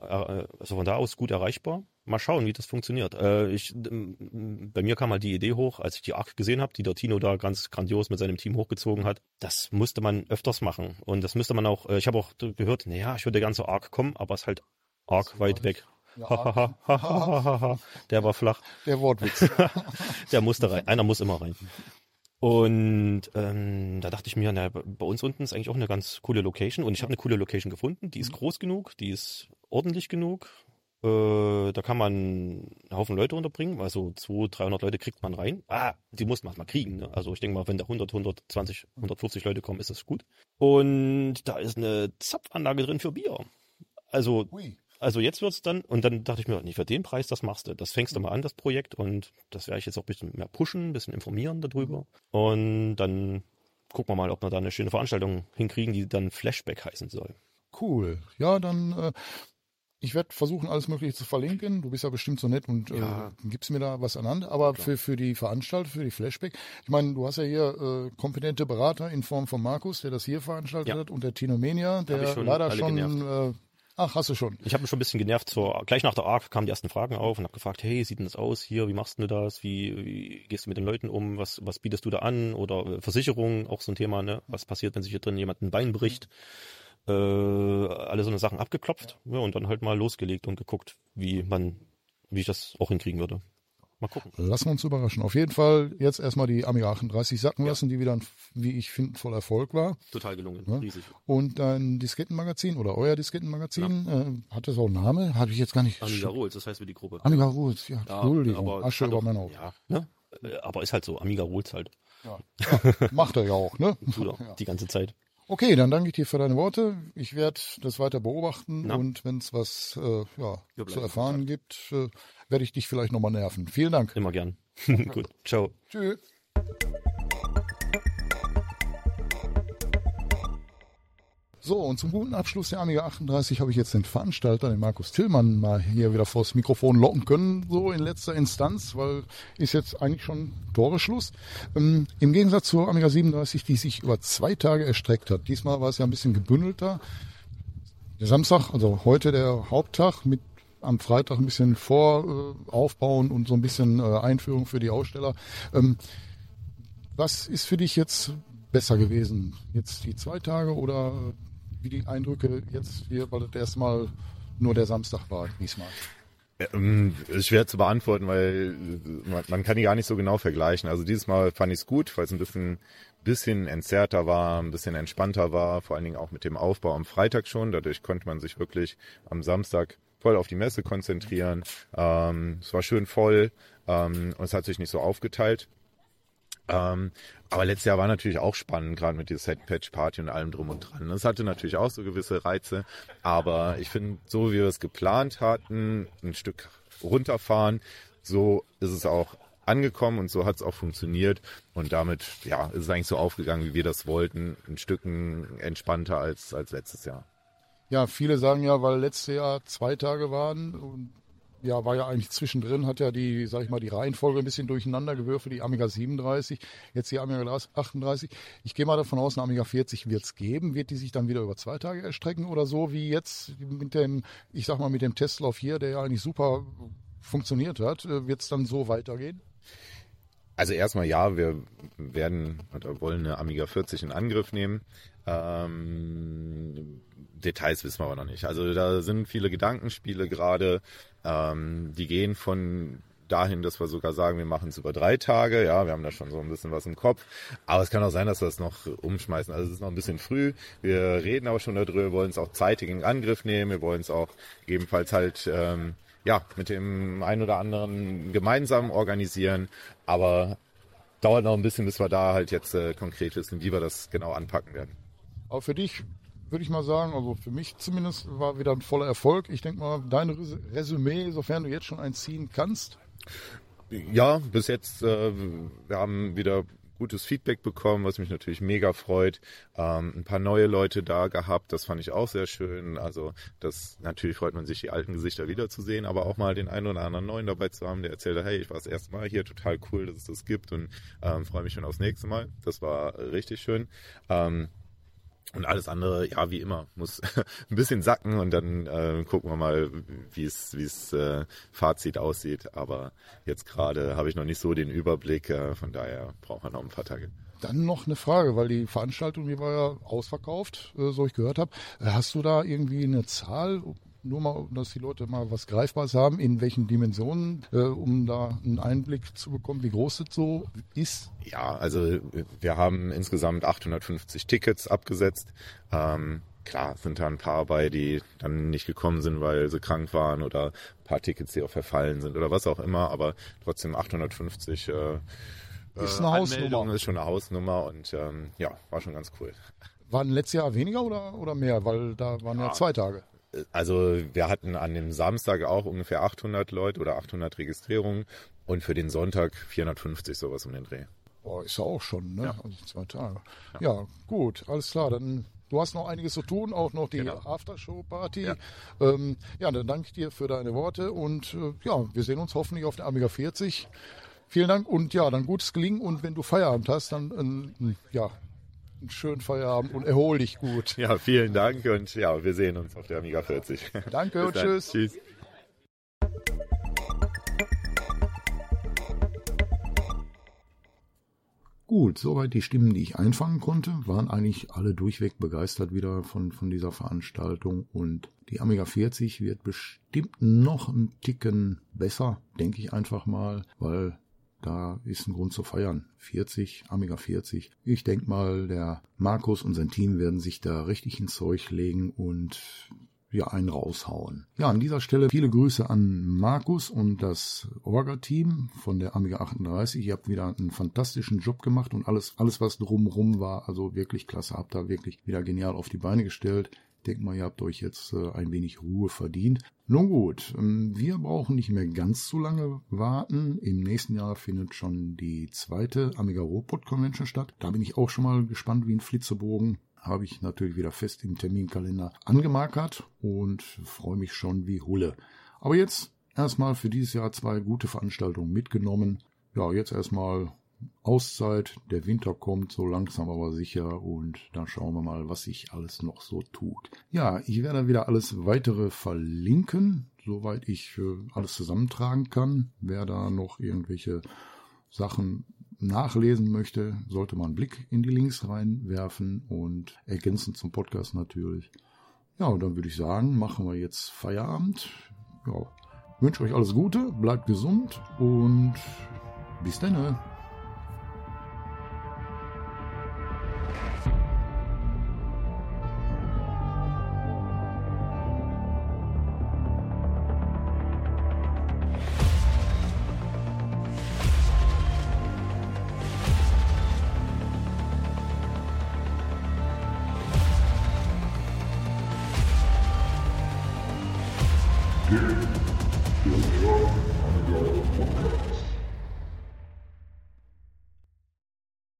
also von da aus gut erreichbar. Mal schauen, wie das funktioniert. Äh, ich, bei mir kam halt die Idee hoch, als ich die Arc gesehen habe, die der Tino da ganz grandios mit seinem Team hochgezogen hat. Das musste man öfters machen. Und das müsste man auch, äh, ich habe auch gehört, naja, ich würde gerne zur Arc kommen, aber es ist halt arg weit weg. Der war flach. [LAUGHS] Der Wortwitz. [LAUGHS] Der musste rein. Einer muss immer rein. Und ähm, da dachte ich mir, na, bei uns unten ist eigentlich auch eine ganz coole Location. Und ich habe eine coole Location gefunden. Die ist groß genug, die ist ordentlich genug. Äh, da kann man einen Haufen Leute unterbringen. Also 200, 300 Leute kriegt man rein. Ah, die muss man mal kriegen. Ne? Also ich denke mal, wenn da 100, 120, 140 Leute kommen, ist das gut. Und da ist eine Zapfanlage drin für Bier. Also Ui. also jetzt wird's dann, und dann dachte ich mir, nicht für den Preis, das machst du. Das fängst du mal an, das Projekt, und das werde ich jetzt auch ein bisschen mehr pushen, ein bisschen informieren darüber. Und dann gucken wir mal, ob wir da eine schöne Veranstaltung hinkriegen, die dann Flashback heißen soll. Cool. Ja, dann äh, ich werde versuchen, alles Mögliche zu verlinken. Du bist ja bestimmt so nett und Ja. äh, gibst mir da was aneinander. Aber für, für die Veranstaltung, für die Flashback, ich meine, du hast ja hier äh, kompetente Berater in Form von Markus, der das hier veranstaltet Ja. hat, und der Tinomania, der schon leider schon. genervt. Äh, ach, hast du schon. Ich habe mich schon ein bisschen genervt. Zur, gleich nach der ARC kamen die ersten Fragen auf und habe gefragt, hey, sieht denn das aus hier? Wie machst du das? Wie, wie gehst du mit den Leuten um? Was, was bietest du da an? Oder äh, Versicherung, auch so ein Thema, ne? Was passiert, wenn sich hier drin jemand ein Bein bricht? Äh, alle so eine Sachen abgeklopft ja, und dann halt mal losgelegt und geguckt, wie man, wie ich das auch hinkriegen würde. Mal gucken. Lassen wir uns überraschen. Auf jeden Fall jetzt erstmal die Amiga 38 sacken lassen, die wieder, ein, wie ich finde, voll Erfolg war. Total gelungen, Ja. riesig. Und dein Diskettenmagazin oder euer Diskettenmagazin, äh, hat das auch einen Namen? Habe ich jetzt gar nicht. Amiga Rules, das heißt wie die Gruppe. Amiga Rules, ja. Ja, Entschuldigung. aber Asche über mein Haupt. Ja, ne? Äh, Aber ist halt so, Amiga Rules halt. Ja. Macht er ja auch, ne? [LAUGHS] Die ganze Zeit. Okay, dann danke ich dir für deine Worte. Ich werde das weiter beobachten Na? und wenn es was äh, ja, zu erfahren gibt, äh, werde ich dich vielleicht nochmal nerven. Vielen Dank. Immer gern. [LAUGHS] Gut, ciao. Tschüss. So, und zum guten Abschluss der Amiga 38 habe ich jetzt den Veranstalter, den Markus Tillmann, mal hier wieder vors Mikrofon locken können, so in letzter Instanz, weil ist jetzt eigentlich schon Toreschluss. Ähm, Im Gegensatz zur Amiga 37, die sich über zwei Tage erstreckt hat. Diesmal war es ja ein bisschen gebündelter. Der Samstag, also heute der Haupttag mit am Freitag ein bisschen vor äh, und so ein bisschen äh, Einführung für die Aussteller. Ähm, was ist für dich jetzt besser gewesen? Jetzt die zwei Tage oder wie die Eindrücke jetzt hier, weil das erste Mal nur der Samstag war diesmal? Ähm, schwer zu beantworten, weil äh, man, man kann die gar nicht so genau vergleichen. Also dieses Mal fand ich es gut, weil es ein bisschen, bisschen entzerrter war, ein bisschen entspannter war, vor allen Dingen auch mit dem Aufbau am Freitag schon. Dadurch konnte man sich wirklich am Samstag voll auf die Messe konzentrieren. Ähm, es war schön voll ähm, und es hat sich nicht so aufgeteilt. Ähm, aber letztes Jahr war natürlich auch spannend, gerade mit dieser Set-Patch-Party und allem drum und dran. Das hatte natürlich auch so gewisse Reize, aber ich finde, so wie wir es geplant hatten, ein Stück runterfahren, so ist es auch angekommen und so hat es auch funktioniert und damit ja ist es eigentlich so aufgegangen, wie wir das wollten, ein Stücken entspannter als als letztes Jahr. Ja, viele sagen ja, weil letztes Jahr zwei Tage waren und ja, war ja eigentlich zwischendrin, hat ja die, sag ich mal, die Reihenfolge ein bisschen durcheinander gewürfelt, die Amiga 37, jetzt die Amiga 38. Ich gehe mal davon aus, eine Amiga 40 wird es geben. Wird die sich dann wieder über zwei Tage erstrecken oder so, wie jetzt mit dem, ich sag mal, mit dem Testlauf hier, der ja eigentlich super funktioniert hat, äh, wird es dann so weitergehen? Also erstmal ja, wir werden oder wollen eine Amiga 40 in Angriff nehmen. Ähm, Details wissen wir aber noch nicht. Also da sind viele Gedankenspiele gerade. Ähm, die gehen von dahin, dass wir sogar sagen, wir machen es über drei Tage. Ja, wir haben da schon so ein bisschen was im Kopf. Aber es kann auch sein, dass wir das noch umschmeißen. Also es ist noch ein bisschen früh. Wir reden aber schon darüber, wir wollen es auch zeitig in Angriff nehmen. Wir wollen es auch gegebenenfalls halt ähm, ja mit dem einen oder anderen gemeinsam organisieren. Aber dauert noch ein bisschen, bis wir da halt jetzt äh, konkret wissen, wie wir das genau anpacken werden. Aber für dich würde ich mal sagen, also für mich zumindest war wieder ein voller Erfolg. Ich denke mal, dein Resümee, sofern du jetzt schon eins ziehen kannst. Ja, bis jetzt, äh, wir haben wieder gutes Feedback bekommen, was mich natürlich mega freut. Ähm, ein paar neue Leute da gehabt, das fand ich auch sehr schön. Also das natürlich freut man sich, die alten Gesichter wiederzusehen, aber auch mal den einen oder anderen neuen dabei zu haben, der erzählt, hey, ich war das erste Mal hier, total cool, dass es das gibt und ähm, freue mich schon aufs nächste Mal. Das war richtig schön. Ähm, und alles andere, ja, wie immer, muss [LAUGHS] ein bisschen sacken und dann äh, gucken wir mal, wie es wie es äh, Fazit aussieht. Aber jetzt gerade habe ich noch nicht so den Überblick, äh, von daher brauchen wir noch ein paar Tage. Dann noch eine Frage, weil die Veranstaltung, die war ja ausverkauft, äh, so ich gehört habe. Äh, hast du da irgendwie eine Zahl, nur mal, dass die Leute mal was Greifbares haben, in welchen Dimensionen, äh, um da einen Einblick zu bekommen, wie groß es so ist? Ja, also wir haben insgesamt 850 Tickets abgesetzt. Ähm, klar sind da ein paar bei, die dann nicht gekommen sind, weil sie krank waren oder ein paar Tickets, die auch verfallen sind oder was auch immer, aber trotzdem 850 äh, ist eine Hausnummer. ist schon eine Hausnummer und ähm, ja, war schon ganz cool. Waren letztes Jahr weniger oder, oder mehr? Weil da waren ja, ja zwei Tage. Also wir hatten an dem Samstag auch ungefähr 800 Leute oder 800 Registrierungen und für den Sonntag 450 sowas um den Dreh. Boah, ist ja auch schon, ne? Ja. Also zwei Tage. Ja. ja. gut, alles klar. Dann du hast noch einiges zu tun, auch noch die genau. Aftershow-Party. Ja. Ähm, ja, dann danke ich dir für deine Worte und äh, ja, wir sehen uns hoffentlich auf der Amiga 40. Vielen Dank und ja, dann gutes Gelingen und wenn du Feierabend hast, dann äh, ja, einen schönen Feierabend und erhol dich gut. Ja, vielen Dank und ja, wir sehen uns auf der Amiga 40. Danke und tschüss. Tschüss. Gut, soweit die Stimmen, die ich einfangen konnte, waren eigentlich alle durchweg begeistert wieder von, von dieser Veranstaltung und die Amiga 40 wird bestimmt noch ein Ticken besser, denke ich einfach mal, weil da ist ein Grund zu feiern. 40, Amiga 40. Ich denke mal, der Markus und sein Team werden sich da richtig ins Zeug legen und ja, einen raushauen. Ja, an dieser Stelle viele Grüße an Markus und das Orga-Team von der Amiga 38. Ihr habt wieder einen fantastischen Job gemacht und alles, alles was drumrum war, also wirklich klasse. Habt da wirklich wieder genial auf die Beine gestellt denke mal, ihr habt euch jetzt äh, ein wenig Ruhe verdient. Nun gut, ähm, wir brauchen nicht mehr ganz so lange warten. Im nächsten Jahr findet schon die zweite Amiga Robot Convention statt. Da bin ich auch schon mal gespannt wie ein Flitzebogen. Habe ich natürlich wieder fest im Terminkalender angemarkert und freue mich schon wie Hulle. Aber jetzt erstmal für dieses Jahr zwei gute Veranstaltungen mitgenommen. Ja, jetzt erstmal Auszeit, der Winter kommt so langsam aber sicher und dann schauen wir mal, was sich alles noch so tut. Ja, ich werde wieder alles weitere verlinken, soweit ich alles zusammentragen kann. Wer da noch irgendwelche Sachen nachlesen möchte, sollte man einen Blick in die Links reinwerfen und ergänzend zum Podcast natürlich. Ja, und dann würde ich sagen, machen wir jetzt Feierabend. Ja, wünsche euch alles Gute, bleibt gesund und bis dann.